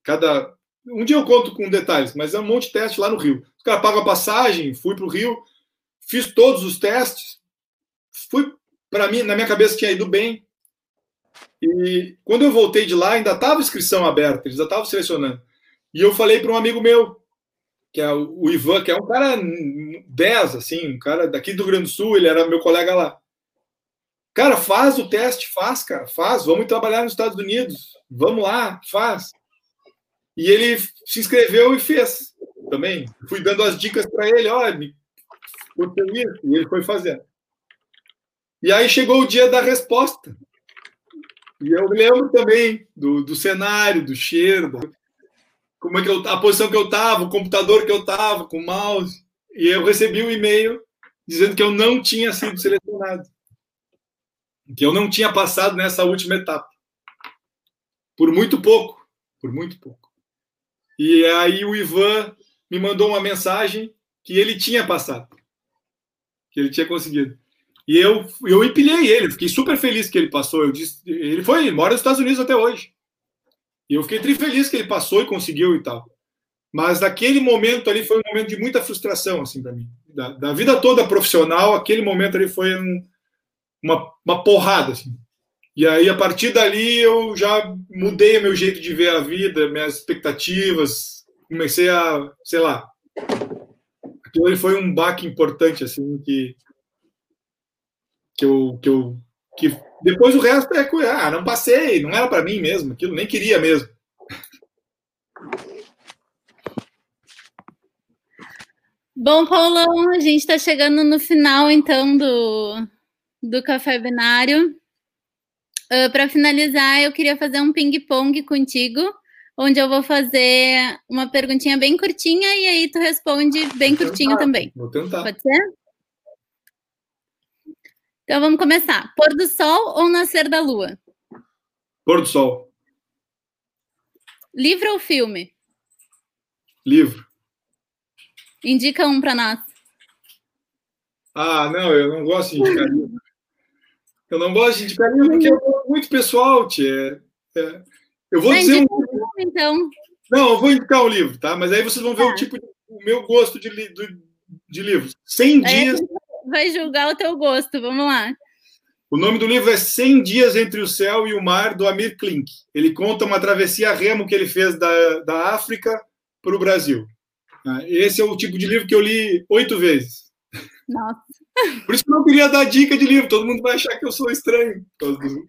B: Cada. Um dia eu conto com detalhes, mas é um monte de teste lá no Rio. Os caras pagam a passagem, fui para o Rio, fiz todos os testes, fui. Para mim, na minha cabeça, tinha ido bem. E quando eu voltei de lá, ainda estava inscrição aberta, eles já estavam selecionando. E eu falei para um amigo meu, que é o Ivan, que é um cara 10, assim, um cara daqui do Rio Grande do Sul, ele era meu colega lá. Cara, faz o teste, faz, cara, faz, vamos trabalhar nos Estados Unidos, vamos lá, faz. E ele se inscreveu e fez também. Fui dando as dicas para ele, olha, aconteceu isso, e ele foi fazendo. E aí chegou o dia da resposta. E eu lembro também do, do cenário, do cheiro, como é que eu, a posição que eu estava, o computador que eu estava, com o mouse. E eu recebi um e-mail dizendo que eu não tinha sido selecionado. Que eu não tinha passado nessa última etapa. Por muito pouco. Por muito pouco. E aí o Ivan me mandou uma mensagem que ele tinha passado. Que ele tinha conseguido. E eu, eu empilhei ele, fiquei super feliz que ele passou. Eu disse, ele foi, ele mora nos Estados Unidos até hoje. E eu fiquei feliz que ele passou e conseguiu e tal. Mas naquele momento ali foi um momento de muita frustração, assim, para mim. Da, da, vida toda profissional, aquele momento ali foi um, uma, uma porrada, assim. E aí, a partir dali, eu já mudei meu jeito de ver a vida, minhas expectativas, comecei a, sei lá. Aquilo foi um baque importante, assim, que, que eu, que eu que depois o resto é ah, não passei, não era para mim mesmo, aquilo nem queria mesmo.
A: Bom, Paulão, a gente está chegando no final então do, do café binário. Uh, para finalizar, eu queria fazer um ping-pong contigo, onde eu vou fazer uma perguntinha bem curtinha e aí tu responde bem vou curtinho
B: tentar,
A: também.
B: Vou tentar.
A: Pode ser? Então vamos começar. Pôr do sol ou nascer da lua?
B: Pôr do sol.
A: Livro ou filme?
B: Livro.
A: Indica um para nós.
B: Ah, não, eu não gosto de indicar livro. Eu não gosto de indicar livro porque é muito pessoal, tia. É, eu vou
A: Não,
B: dizer um...
A: filme, então.
B: Não, eu vou indicar um livro, tá? Mas aí vocês vão ver o tipo de... o meu gosto de, li... do- de livros. 100
A: Aí a
B: dias.
A: vai julgar o teu gosto. Vamos lá.
B: O nome do livro é 100 Dias Entre o Céu e o Mar, do Amir Klink. Ele conta uma travessia a remo que ele fez da, da África para o Brasil. Ah, Esse é o tipo de livro que eu li oito vezes.
A: Nossa.
B: Por isso que eu não queria dar dica de livro, todo mundo vai achar que eu sou estranho. do-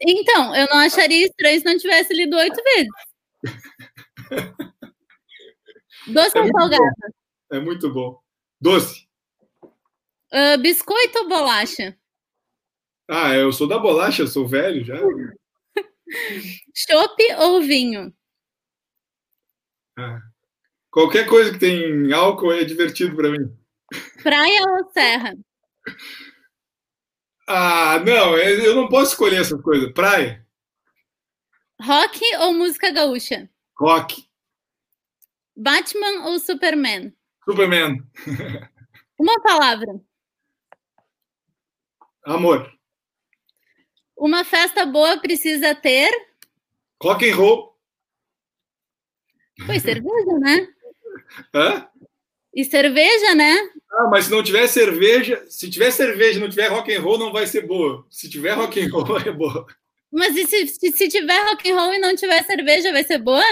A: Então, eu não acharia estranho se não tivesse lido oito vezes. Doce
B: É
A: ou
B: muito
A: salgado?
B: É muito bom. Doce.
A: Ah, biscoito ou bolacha?
B: Ah, eu sou da bolacha, eu sou velho já.
A: Chopp ou vinho?
B: Ah, Qualquer coisa que tem álcool é divertido para mim.
A: Praia ou serra?
B: Ah, não, eu não posso escolher essas coisas. Praia,
A: Rock ou música gaúcha?
B: rock,
A: Batman ou Superman?
B: Superman,
A: Uma palavra.
B: amor,
A: Uma festa boa precisa ter.
B: rock and roll.
A: Foi cerveja, né?
B: Hã?
A: E cerveja, né?
B: Ah, mas se não tiver cerveja, se tiver cerveja e não tiver rock and roll, não vai ser boa. Se tiver rock and roll, é boa.
A: Mas e se, se, se tiver rock and roll e não tiver cerveja, vai ser boa?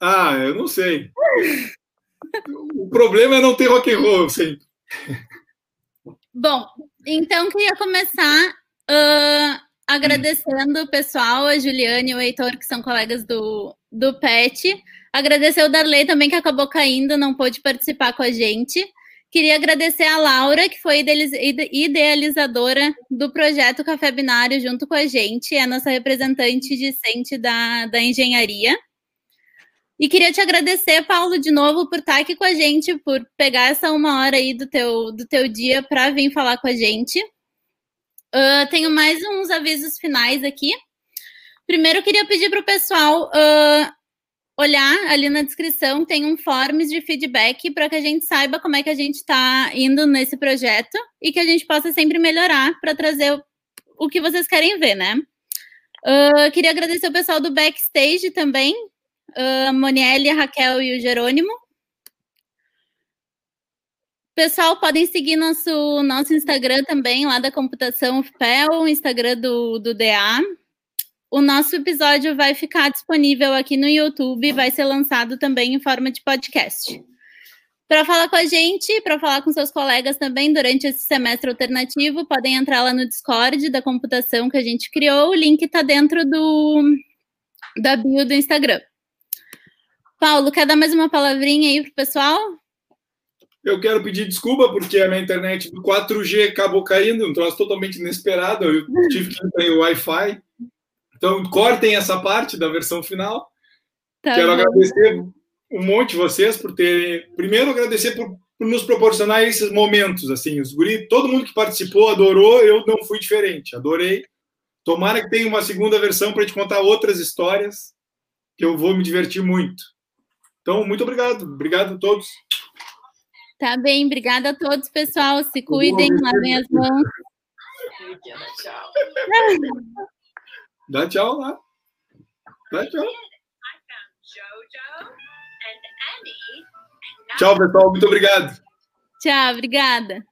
B: Ah, eu não sei. O problema é não ter rock and roll, sempre.
A: Bom, então queria começar ah, agradecendo o pessoal, a Juliane e o Heitor, que são colegas do, do PET. Agradecer o Darley também, que acabou caindo, não pôde participar com a gente. Queria agradecer a Laura, que foi idealiz- ide- idealizadora do projeto Café Binário junto com a gente, é a nossa representante discente da, da engenharia. E queria te agradecer, Paulo, de novo, por estar aqui com a gente, por pegar essa uma hora aí do teu, do teu dia para vir falar com a gente. Ah, tenho mais uns avisos finais aqui. Primeiro, queria pedir para o pessoal ah, olhar ali na descrição, tem um forms de feedback para que a gente saiba como é que a gente está indo nesse projeto e que a gente possa sempre melhorar para trazer o, que vocês querem ver, né? Ah, queria agradecer o pessoal do backstage também, a Monielle, a Raquel e o Jerônimo. Pessoal, podem seguir nosso, nosso Instagram também, lá da Computação FPEL, o Instagram do, do DA. O nosso episódio vai ficar disponível aqui no YouTube, vai ser lançado também em forma de podcast. Para falar com a gente, para falar com seus colegas também durante esse semestre alternativo, podem entrar lá no Discord da computação que a gente criou. O link está dentro do, da bio do Instagram. Paulo, quer dar mais uma palavrinha aí pro pessoal?
B: Eu quero pedir desculpa porque a minha internet do 4G acabou caindo, um troço totalmente inesperado. Eu tive que ter o Wi-Fi. Então, cortem essa parte da versão final.
A: Tá
B: Quero
A: bom.
B: agradecer um monte vocês por terem. Primeiro, agradecer por, por nos proporcionar esses momentos. Assim, os guri, todo mundo que participou adorou, eu não fui diferente. Adorei. Tomara que tenha uma segunda versão para te contar outras histórias, que eu vou me divertir muito. Então, muito obrigado. Obrigado a todos.
A: Tá bem, obrigada a todos, pessoal. Se cuidem, lavem as mãos.
B: Dá tchau lá. Dá tchau. Tchau, pessoal. Muito obrigado.
A: Tchau, obrigada.